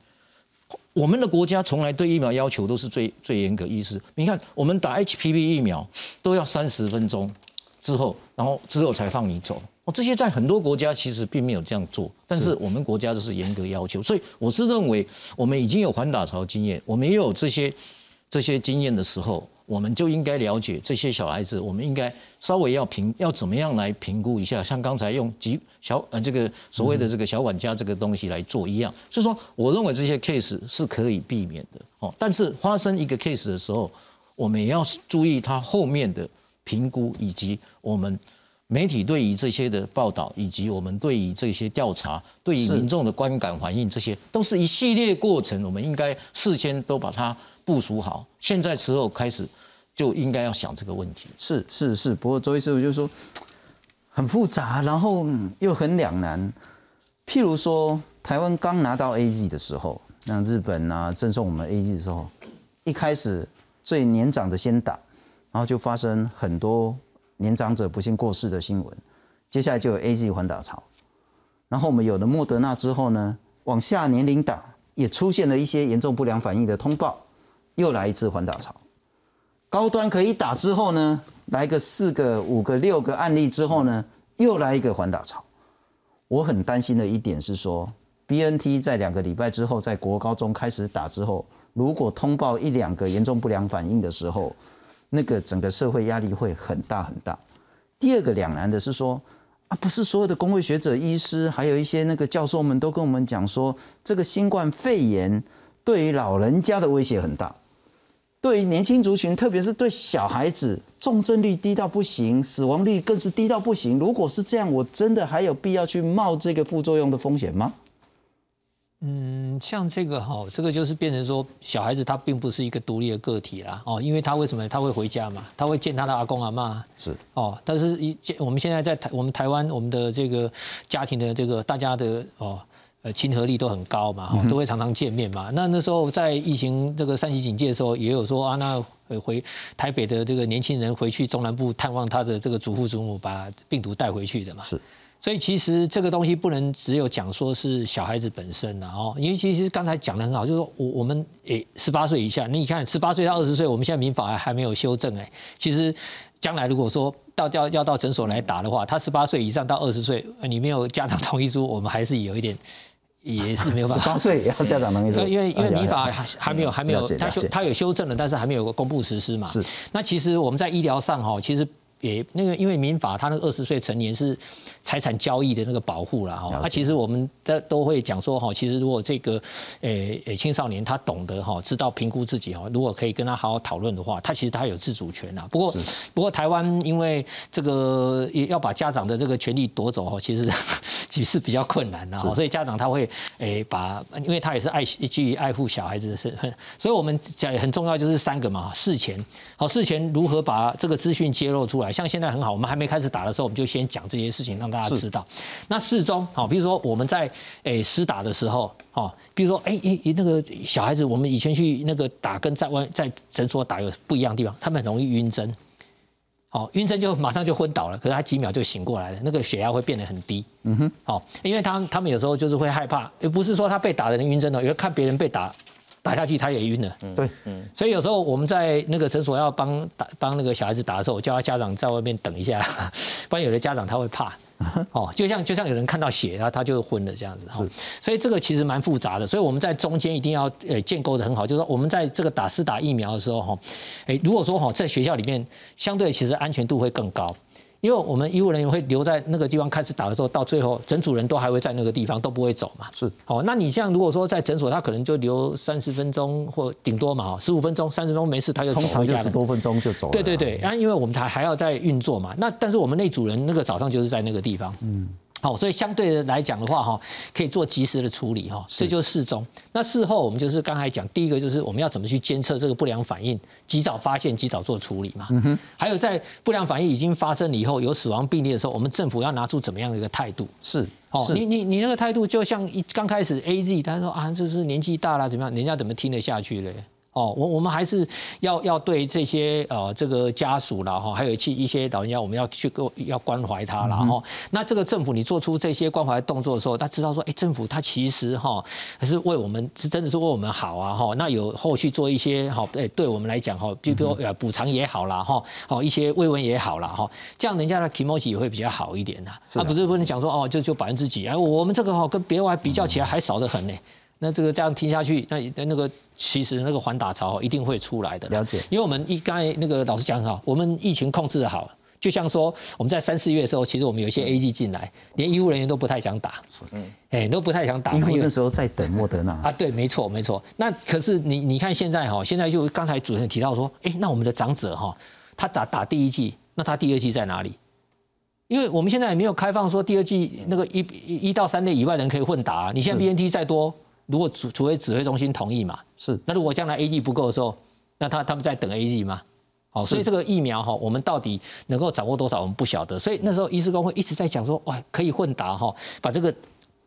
我们的国家从来对疫苗要求都是最最严格，医师你看，我们打 HPV 疫苗都要三十分钟之后，然后之后才放你走。哦，这些在很多国家其实并没有这样做，但是我们国家就是严格要求，所以我是认为我们已经有环打潮经验，我们也有这些这些经验的时候。我们就应该了解这些小孩子，我们应该稍微要评，要怎么样来评估一下，像刚才用几小呃这个所谓的这个小管家这个东西来做一样。所以说，我认为这些 case 是可以避免的哦。但是发生一个 case 的时候，我们也要注意它后面的评估，以及我们媒体对于这些的报道，以及我们对于这些调查，对于民众的观感反应，这些都是一系列过程，我们应该事先都把它。部署好，现在时候开始就应该要想这个问题。是是是，不过周医师傅就说 [tsk] 很复杂，然后又很两难。譬如说，台湾刚拿到 A G 的时候，那日本啊赠送我们 A G 的时候，一开始最年长的先打，然后就发生很多年长者不幸过世的新闻。接下来就有 A G 环打潮，然后我们有了莫德纳之后呢，往下年龄打也出现了一些严重不良反应的通报。又来一次环打潮，高端可以打之后呢，来个四个、五个、六个案例之后呢，又来一个环打潮。我很担心的一点是说，B N T 在两个礼拜之后，在国高中开始打之后，如果通报一两个严重不良反应的时候，那个整个社会压力会很大很大。第二个两难的是说，啊，不是所有的工会学者、医师，还有一些那个教授们都跟我们讲说，这个新冠肺炎对于老人家的威胁很大。对于年轻族群，特别是对小孩子，重症率低到不行，死亡率更是低到不行。如果是这样，我真的还有必要去冒这个副作用的风险吗？嗯，像这个哈，这个就是变成说，小孩子他并不是一个独立的个体啦，哦，因为他为什么他会回家嘛？他会见他的阿公阿妈，是哦，但是一见我们现在在台，我们台湾我们的这个家庭的这个大家的哦。呃，亲和力都很高嘛，哈都会常常见面嘛。那那时候在疫情这个三级警戒的时候，也有说啊，那回台北的这个年轻人回去中南部探望他的这个祖父祖母，把病毒带回去的嘛。是，所以其实这个东西不能只有讲说是小孩子本身的哦，因为其实刚才讲的很好，就是说我我们诶十八岁以下，你看十八岁到二十岁，我们现在民法还还没有修正哎。其实将来如果说到要要到诊所来打的话，他十八岁以上到二十岁，你没有家长同意书，我们还是有一点。也是没有办法，十八岁也要家长同意。因为因为民法还还没有还没有，他修他有修正了，但是还没有公布实施嘛。是。那其实我们在医疗上哈，其实也那个因为民法他那个二十岁成年是。财产交易的那个保护了哈，那其实我们的都会讲说哈，其实如果这个诶诶青少年他懂得哈，知道评估自己哈，如果可以跟他好好讨论的话，他其实他有自主权呐。不过不过台湾因为这个也要把家长的这个权利夺走哈，其实 [laughs] 其实比较困难的哈，所以家长他会诶把，因为他也是爱基于爱护小孩子的身份，所以我们讲很重要就是三个嘛，事前。好事前如何把这个资讯揭露出来，像现在很好，我们还没开始打的时候，我们就先讲这些事情让。大家知道，那适中好，比如说我们在诶施打的时候，哦，比如说诶诶那个小孩子，我们以前去那个打跟在外在诊所打有不一样的地方，他们很容易晕针，好晕针就马上就昏倒了，可是他几秒就醒过来了，那个血压会变得很低，嗯哼，好，因为他他们有时候就是会害怕，也不是说他被打的人晕针了，因为看别人被打。打下去他也晕了，对，嗯，所以有时候我们在那个诊所要帮打帮那个小孩子打的时候，我叫他家长在外面等一下，[laughs] 不然有的家长他会怕，[laughs] 哦，就像就像有人看到血，然后他就昏了这样子，哈，所以这个其实蛮复杂的，所以我们在中间一定要呃建构的很好，就是说我们在这个打四打疫苗的时候，哈，哎，如果说哈在学校里面相对其实安全度会更高。因为我们医务人员会留在那个地方开始打的时候，到最后整组人都还会在那个地方，都不会走嘛。是，哦，那你像如果说在诊所，他可能就留三十分钟或顶多嘛，十五分钟、三十分钟没事，他就通常就十多分钟就走了。对对对，然后因为我们还还要在运作嘛，那但是我们那组人那个早上就是在那个地方。嗯。好，所以相对的来讲的话，哈，可以做及时的处理，哈，这就是事中。那事后我们就是刚才讲，第一个就是我们要怎么去监测这个不良反应，及早发现，及早做处理嘛。嗯哼。还有在不良反应已经发生了以后，有死亡病例的时候，我们政府要拿出怎么样的一个态度？是。哦，你你你那个态度，就像一刚开始 A Z，他说啊，就是年纪大了怎么样，人家怎么听得下去嘞？哦，我我们还是要要对这些呃这个家属啦哈，还有去一些老人家，我们要去够要关怀他了哈。那这个政府你做出这些关怀动作的时候，他知道说，哎，政府他其实哈还是为我们是真的是为我们好啊哈。那有后续做一些好，哎，对我们来讲哈，比如说呃补偿也好啦哈，好一些慰问也好啦哈，这样人家的 emoji 也会比较好一点的。他不是不能讲说哦，就就百分之几哎，我们这个哈跟别外比较起来还少得很呢。那这个这样听下去，那那个其实那个反打潮一定会出来的。了解，因为我们一刚才那个老师讲很好，我们疫情控制的好，就像说我们在三四月的时候，其实我们有一些 A G 进来，连医护人员都不太想打，嗯，哎，都不太想打。因为那时候在等莫德纳啊，对，没错没错。那可是你你看现在哈，现在就刚才主持人提到说，哎，那我们的长者哈，他打打第一季，那他第二季在哪里？因为我们现在也没有开放说第二季那个一一到三类以外人可以混打，你现在 B N T 再多。如果除除非指挥中心同意嘛，是。那如果将来 A G 不够的时候，那他他们在等 A G 吗？好，所以这个疫苗哈，我们到底能够掌握多少，我们不晓得。所以那时候医师工会一直在讲说，哇，可以混打哈，把这个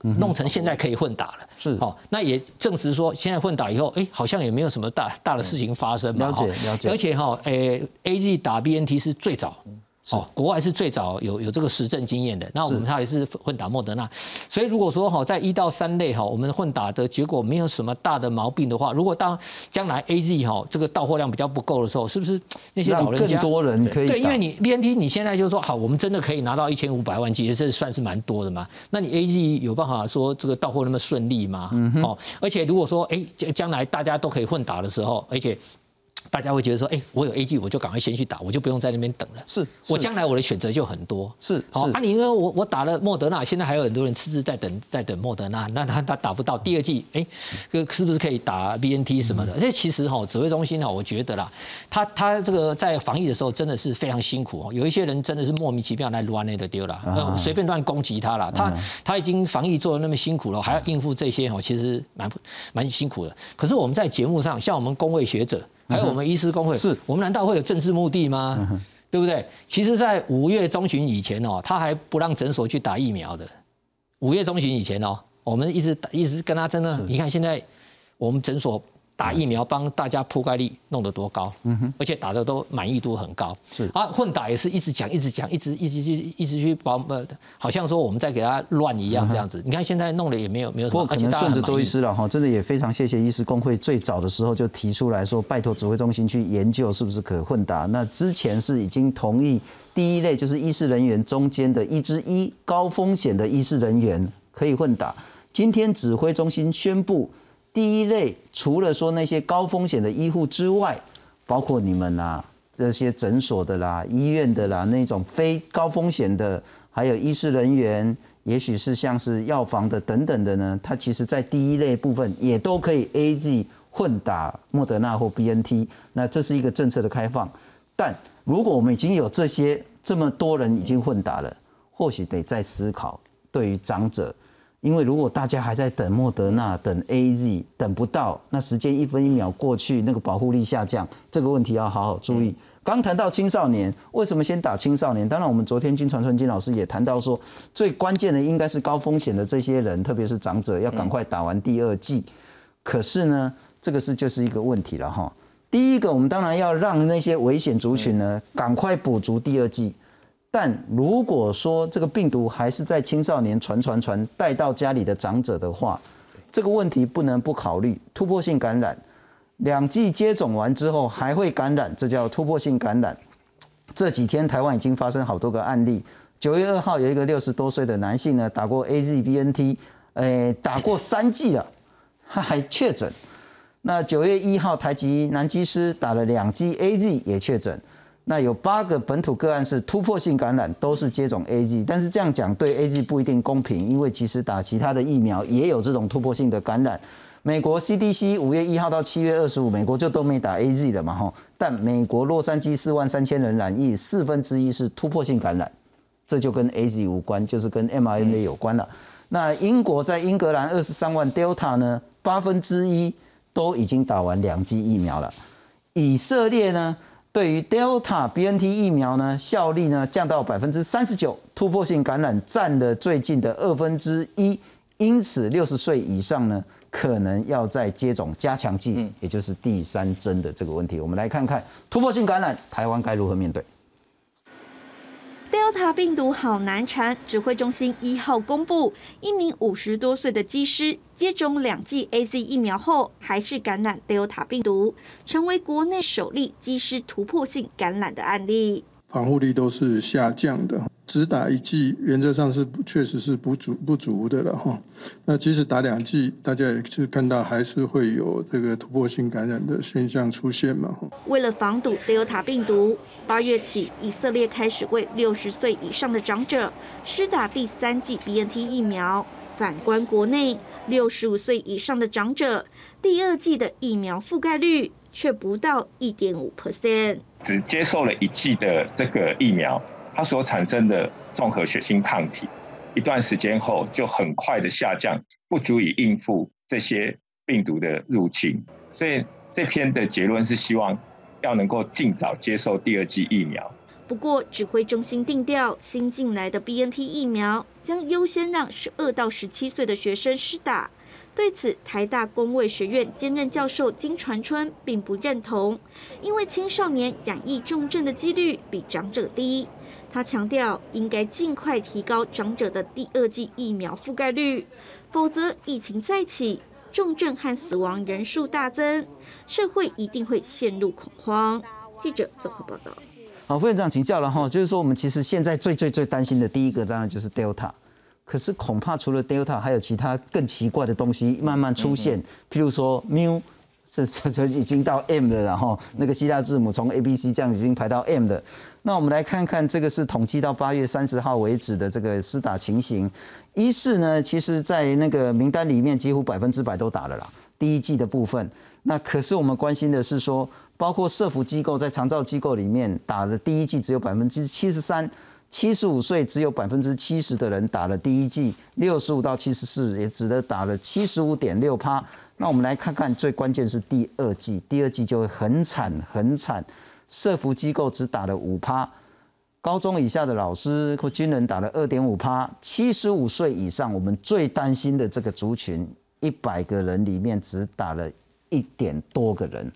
弄成现在可以混打了。是。好，那也证实说，现在混打以后，哎，好像也没有什么大大的事情发生嘛。了解了解。而且哈，诶，A G 打 B N T 是最早。哦，国外是最早有有这个实证经验的。那我们它也是混打莫德纳，所以如果说哈，在一到三类哈，我们混打的结果没有什么大的毛病的话，如果当将来 A Z 哈这个到货量比较不够的时候，是不是那些老人家更多人可以对？因为你 B N T 你现在就说好，我们真的可以拿到一千五百万剂，这算是蛮多的嘛？那你 A Z 有办法说这个到货那么顺利吗？哦，而且如果说哎将将来大家都可以混打的时候，而且。大家会觉得说，哎，我有 A G，我就赶快先去打，我就不用在那边等了。是，我将来我的选择就很多。是，好啊，你因为我我打了莫德纳，现在还有很多人迟迟在等，在等莫德纳，那他他打不到第二季，哎，这是不是可以打 B N T 什么的？这其实哈，指挥中心哈，我觉得啦，他他这个在防疫的时候真的是非常辛苦哦。有一些人真的是莫名其妙来乱那的丢了，随便乱攻击他了。他他已经防疫做的那么辛苦了，还要应付这些哈，其实蛮蛮辛苦的。可是我们在节目上，像我们工位学者。还有我们医师工会，是我们难道会有政治目的吗？对不对？其实，在五月中旬以前哦，他还不让诊所去打疫苗的。五月中旬以前哦，我们一直一直跟他争呢。你看现在我们诊所。打疫苗帮大家铺盖率弄得多高，嗯哼，而且打的都满意度很高，是啊，混打也是一直讲一直讲，一直一直去一直去保呃，好像说我们在给他乱一样这样子。你看现在弄的也没有没有，不过可能顺着周医师了哈，真的也非常谢谢医师工会最早的时候就提出来说，拜托指挥中心去研究是不是可混打。那之前是已经同意第一类就是医师人员中间的一支一高风险的医师人员可以混打，今天指挥中心宣布。第一类除了说那些高风险的医护之外，包括你们啦，这些诊所的啦、医院的啦，那种非高风险的，还有医师人员，也许是像是药房的等等的呢，它其实在第一类部分也都可以 A G 混打莫德纳或 B N T，那这是一个政策的开放。但如果我们已经有这些这么多人已经混打了，或许得再思考对于长者。因为如果大家还在等莫德纳、等 A Z，等不到，那时间一分一秒过去，那个保护力下降，这个问题要好好注意。刚谈到青少年，为什么先打青少年？当然，我们昨天金传春金老师也谈到说，最关键的应该是高风险的这些人，特别是长者，要赶快打完第二剂。可是呢，这个是就是一个问题了哈。第一个，我们当然要让那些危险族群呢，赶快补足第二剂。但如果说这个病毒还是在青少年传传传带到家里的长者的话，这个问题不能不考虑突破性感染。两剂接种完之后还会感染，这叫突破性感染。这几天台湾已经发生好多个案例。九月二号有一个六十多岁的男性呢，打过 A Z B N T，诶，打过三剂了，他还确诊。那九月一号台籍男技师打了两剂 A Z 也确诊。那有八个本土个案是突破性感染，都是接种 A G，但是这样讲对 A G 不一定公平，因为其实打其他的疫苗也有这种突破性的感染。美国 C D C 五月一号到七月二十五，美国就都没打 A G 的嘛吼，但美国洛杉矶四万三千人染疫，四分之一是突破性感染，这就跟 A G 无关，就是跟 m R N A 有关了。那英国在英格兰二十三万 Delta 呢，八分之一都已经打完两剂疫苗了。以色列呢？对于 Delta BNT 疫苗呢，效力呢降到百分之三十九，突破性感染占了最近的二分之一，因此六十岁以上呢，可能要再接种加强剂，也就是第三针的这个问题。我们来看看突破性感染，台湾该如何面对。Delta 病毒好难缠。指挥中心一号公布，一名五十多岁的机师接种两剂 A Z 疫苗后，还是感染 Delta 病毒，成为国内首例机师突破性感染的案例。防护力都是下降的。只打一剂，原则上是确实是不足不足的了哈。那即使打两剂，大家也是看到还是会有这个突破性感染的现象出现嘛。为了防堵德尔塔病毒，八月起，以色列开始为六十岁以上的长者施打第三剂 BNT 疫苗。反观国内，六十五岁以上的长者，第二剂的疫苗覆盖率却不到一点五 percent。只接受了一剂的这个疫苗。它所产生的综合血清抗体，一段时间后就很快的下降，不足以应付这些病毒的入侵。所以这篇的结论是希望要能够尽早接受第二剂疫苗。不过，指挥中心定调，新进来的 BNT 疫苗将优先让十二到十七岁的学生施打。对此，台大公卫学院兼任教授金传春并不认同，因为青少年染疫重症的几率比长者低。他强调，应该尽快提高长者的第二剂疫苗覆盖率，否则疫情再起，重症和死亡人数大增，社会一定会陷入恐慌。记者综合报道。好，副院长请教了哈，就是说我们其实现在最最最担心的第一个，当然就是 Delta。可是恐怕除了 Delta，还有其他更奇怪的东西慢慢出现，譬如说 Mu，这这这已经到 M 的了哈，那个希腊字母从 A B C 这样已经排到 M 的。那我们来看看这个是统计到八月三十号为止的这个施打情形。一是呢，其实在那个名单里面几乎百分之百都打了啦，第一季的部分。那可是我们关心的是说，包括社福机构在长照机构里面打的第一季只有百分之七十三。七十五岁只有百分之七十的人打了第一剂，六十五到七十四也只得打了七十五点六趴。那我们来看看，最关键是第二剂，第二剂就会很惨很惨。社福机构只打了五趴，高中以下的老师或军人打了二点五趴，七十五岁以上我们最担心的这个族群，一百个人里面只打了一点多个人。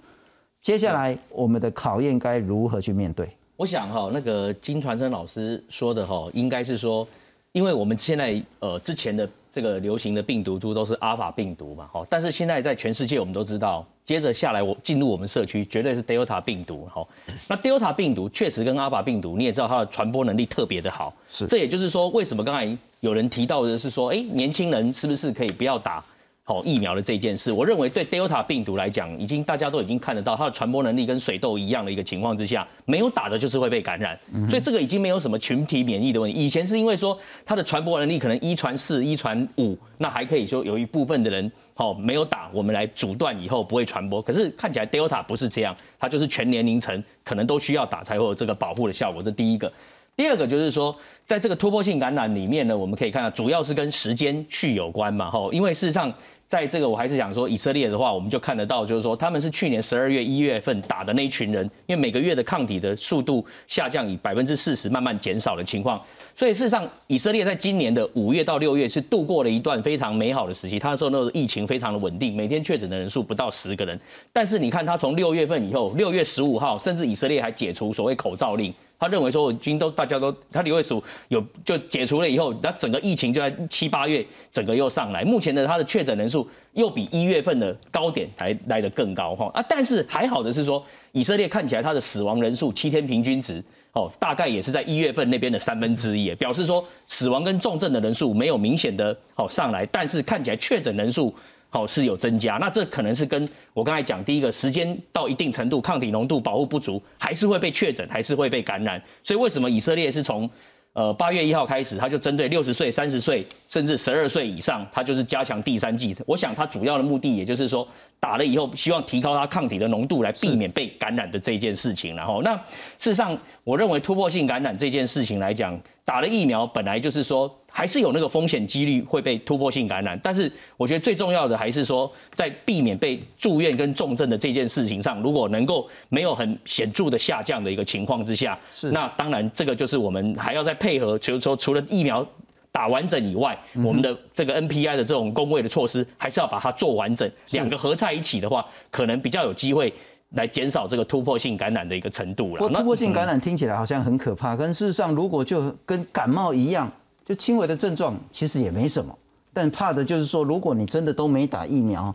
接下来我们的考验该如何去面对？我想哈，那个金传生老师说的哈，应该是说，因为我们现在呃之前的这个流行的病毒株都是阿法病毒嘛，哈，但是现在在全世界我们都知道，接着下来我进入我们社区绝对是 Delta 病毒，哈，[laughs] 那 Delta 病毒确实跟阿法病毒你也知道它的传播能力特别的好，是，这也就是说为什么刚才有人提到的是说，哎，年轻人是不是可以不要打？哦，疫苗的这件事，我认为对 Delta 病毒来讲，已经大家都已经看得到它的传播能力跟水痘一样的一个情况之下，没有打的就是会被感染，所以这个已经没有什么群体免疫的问题。以前是因为说它的传播能力可能一传四、一传五，那还可以说有一部分的人哦没有打，我们来阻断以后不会传播。可是看起来 Delta 不是这样，它就是全年龄层可能都需要打才会有这个保护的效果。这第一个，第二个就是说，在这个突破性感染里面呢，我们可以看到主要是跟时间序有关嘛，吼，因为事实上。在这个我还是想说，以色列的话，我们就看得到，就是说他们是去年十二月一月份打的那一群人，因为每个月的抗体的速度下降，以百分之四十慢慢减少的情况，所以事实上，以色列在今年的五月到六月是度过了一段非常美好的时期。他那时候那个疫情非常的稳定，每天确诊的人数不到十个人。但是你看，他从六月份以后，六月十五号，甚至以色列还解除所谓口罩令。他认为说，我军都大家都，他六月十五有就解除了以后，那整个疫情就在七八月整个又上来。目前的他的确诊人数又比一月份的高点还来得更高哈啊！但是还好的是说，以色列看起来他的死亡人数七天平均值哦，大概也是在一月份那边的三分之一，表示说死亡跟重症的人数没有明显的哦上来，但是看起来确诊人数。好是有增加，那这可能是跟我刚才讲第一个时间到一定程度，抗体浓度保护不足，还是会被确诊，还是会被感染。所以为什么以色列是从呃八月一号开始，他就针对六十岁、三十岁，甚至十二岁以上，他就是加强第三剂。我想他主要的目的，也就是说打了以后，希望提高它抗体的浓度，来避免被感染的这件事情。然后，那事实上，我认为突破性感染这件事情来讲，打了疫苗本来就是说。还是有那个风险几率会被突破性感染，但是我觉得最重要的还是说，在避免被住院跟重症的这件事情上，如果能够没有很显著的下降的一个情况之下，是那当然这个就是我们还要再配合，就是说除了疫苗打完整以外，我们的这个 NPI 的这种工位的措施，还是要把它做完整，两个合在一起的话，可能比较有机会来减少这个突破性感染的一个程度了。突破性感染听起来好像很可怕，跟事实上如果就跟感冒一样。就轻微的症状其实也没什么，但怕的就是说，如果你真的都没打疫苗，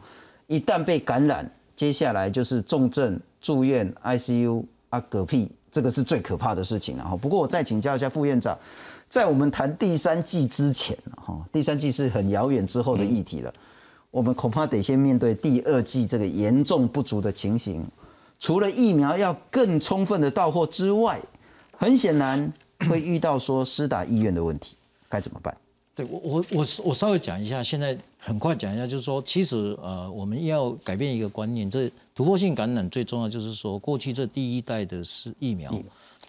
一旦被感染，接下来就是重症住院 ICU 啊嗝屁，这个是最可怕的事情了哈。不过我再请教一下副院长，在我们谈第三季之前哈，第三季是很遥远之后的议题了，我们恐怕得先面对第二季这个严重不足的情形。除了疫苗要更充分的到货之外，很显然会遇到说施打意愿的问题。该怎么办？对我我我我稍微讲一下，现在很快讲一下，就是说，其实呃，我们要改变一个观念，这突破性感染最重要就是说，过去这第一代的是疫苗，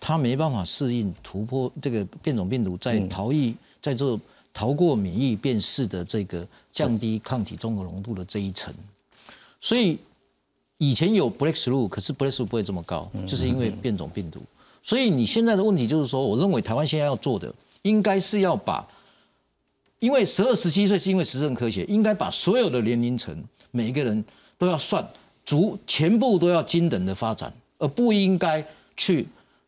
它没办法适应突破这个变种病毒在逃逸在这逃过免疫辨识的这个降低抗体综合浓度的这一层，所以以前有 Breakthrough，可是 Breakthrough 不会这么高，就是因为变种病毒。所以你现在的问题就是说，我认为台湾现在要做的。应该是要把因为十二十七岁是因为实证科学，应该把所有的年龄层每一个人都要算足，全部都要均等的发展，而不应该去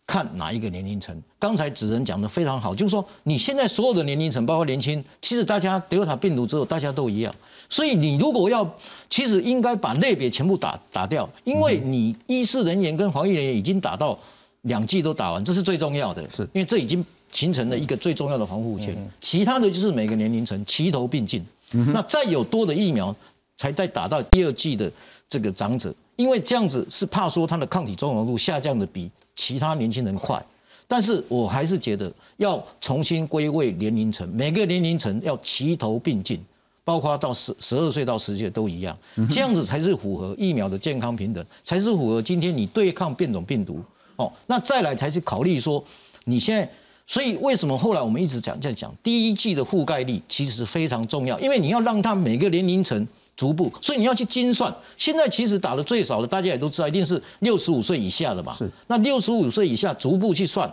看哪一个年龄层。刚才子仁讲的非常好，就是说你现在所有的年龄层，包括年轻，其实大家德尔塔病毒之后大家都一样，所以你如果要，其实应该把类别全部打打掉，因为你医师人员跟防疫人员已经打到两剂都打完，这是最重要的，是因为这已经。形成了一个最重要的防护圈，其他的就是每个年龄层齐头并进。那再有多的疫苗，才再打到第二季的这个长者，因为这样子是怕说他的抗体中和度下降的比其他年轻人快。但是我还是觉得要重新归位年龄层，每个年龄层要齐头并进，包括到十十二岁到十岁都一样，这样子才是符合疫苗的健康平等，才是符合今天你对抗变种病毒哦。那再来才是考虑说你现在。所以为什么后来我们一直讲在讲第一季的覆盖率其实非常重要，因为你要让它每个年龄层逐步，所以你要去精算。现在其实打的最少的，大家也都知道，一定是六十五岁以下的嘛。是。那六十五岁以下逐步去算。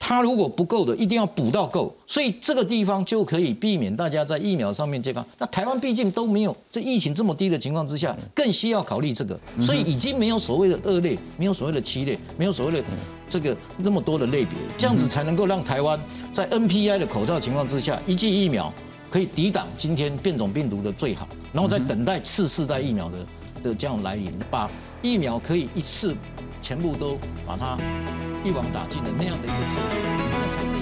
他如果不够的，一定要补到够，所以这个地方就可以避免大家在疫苗上面健康。那台湾毕竟都没有这疫情这么低的情况之下，更需要考虑这个，所以已经没有所谓的二类，没有所谓的七类，没有所谓的这个那么多的类别，这样子才能够让台湾在 NPI 的口罩情况之下，一剂疫苗可以抵挡今天变种病毒的最好，然后再等待次世代疫苗的的这样来临，把疫苗可以一次全部都把它。一网打尽的那样的一个策略。那才是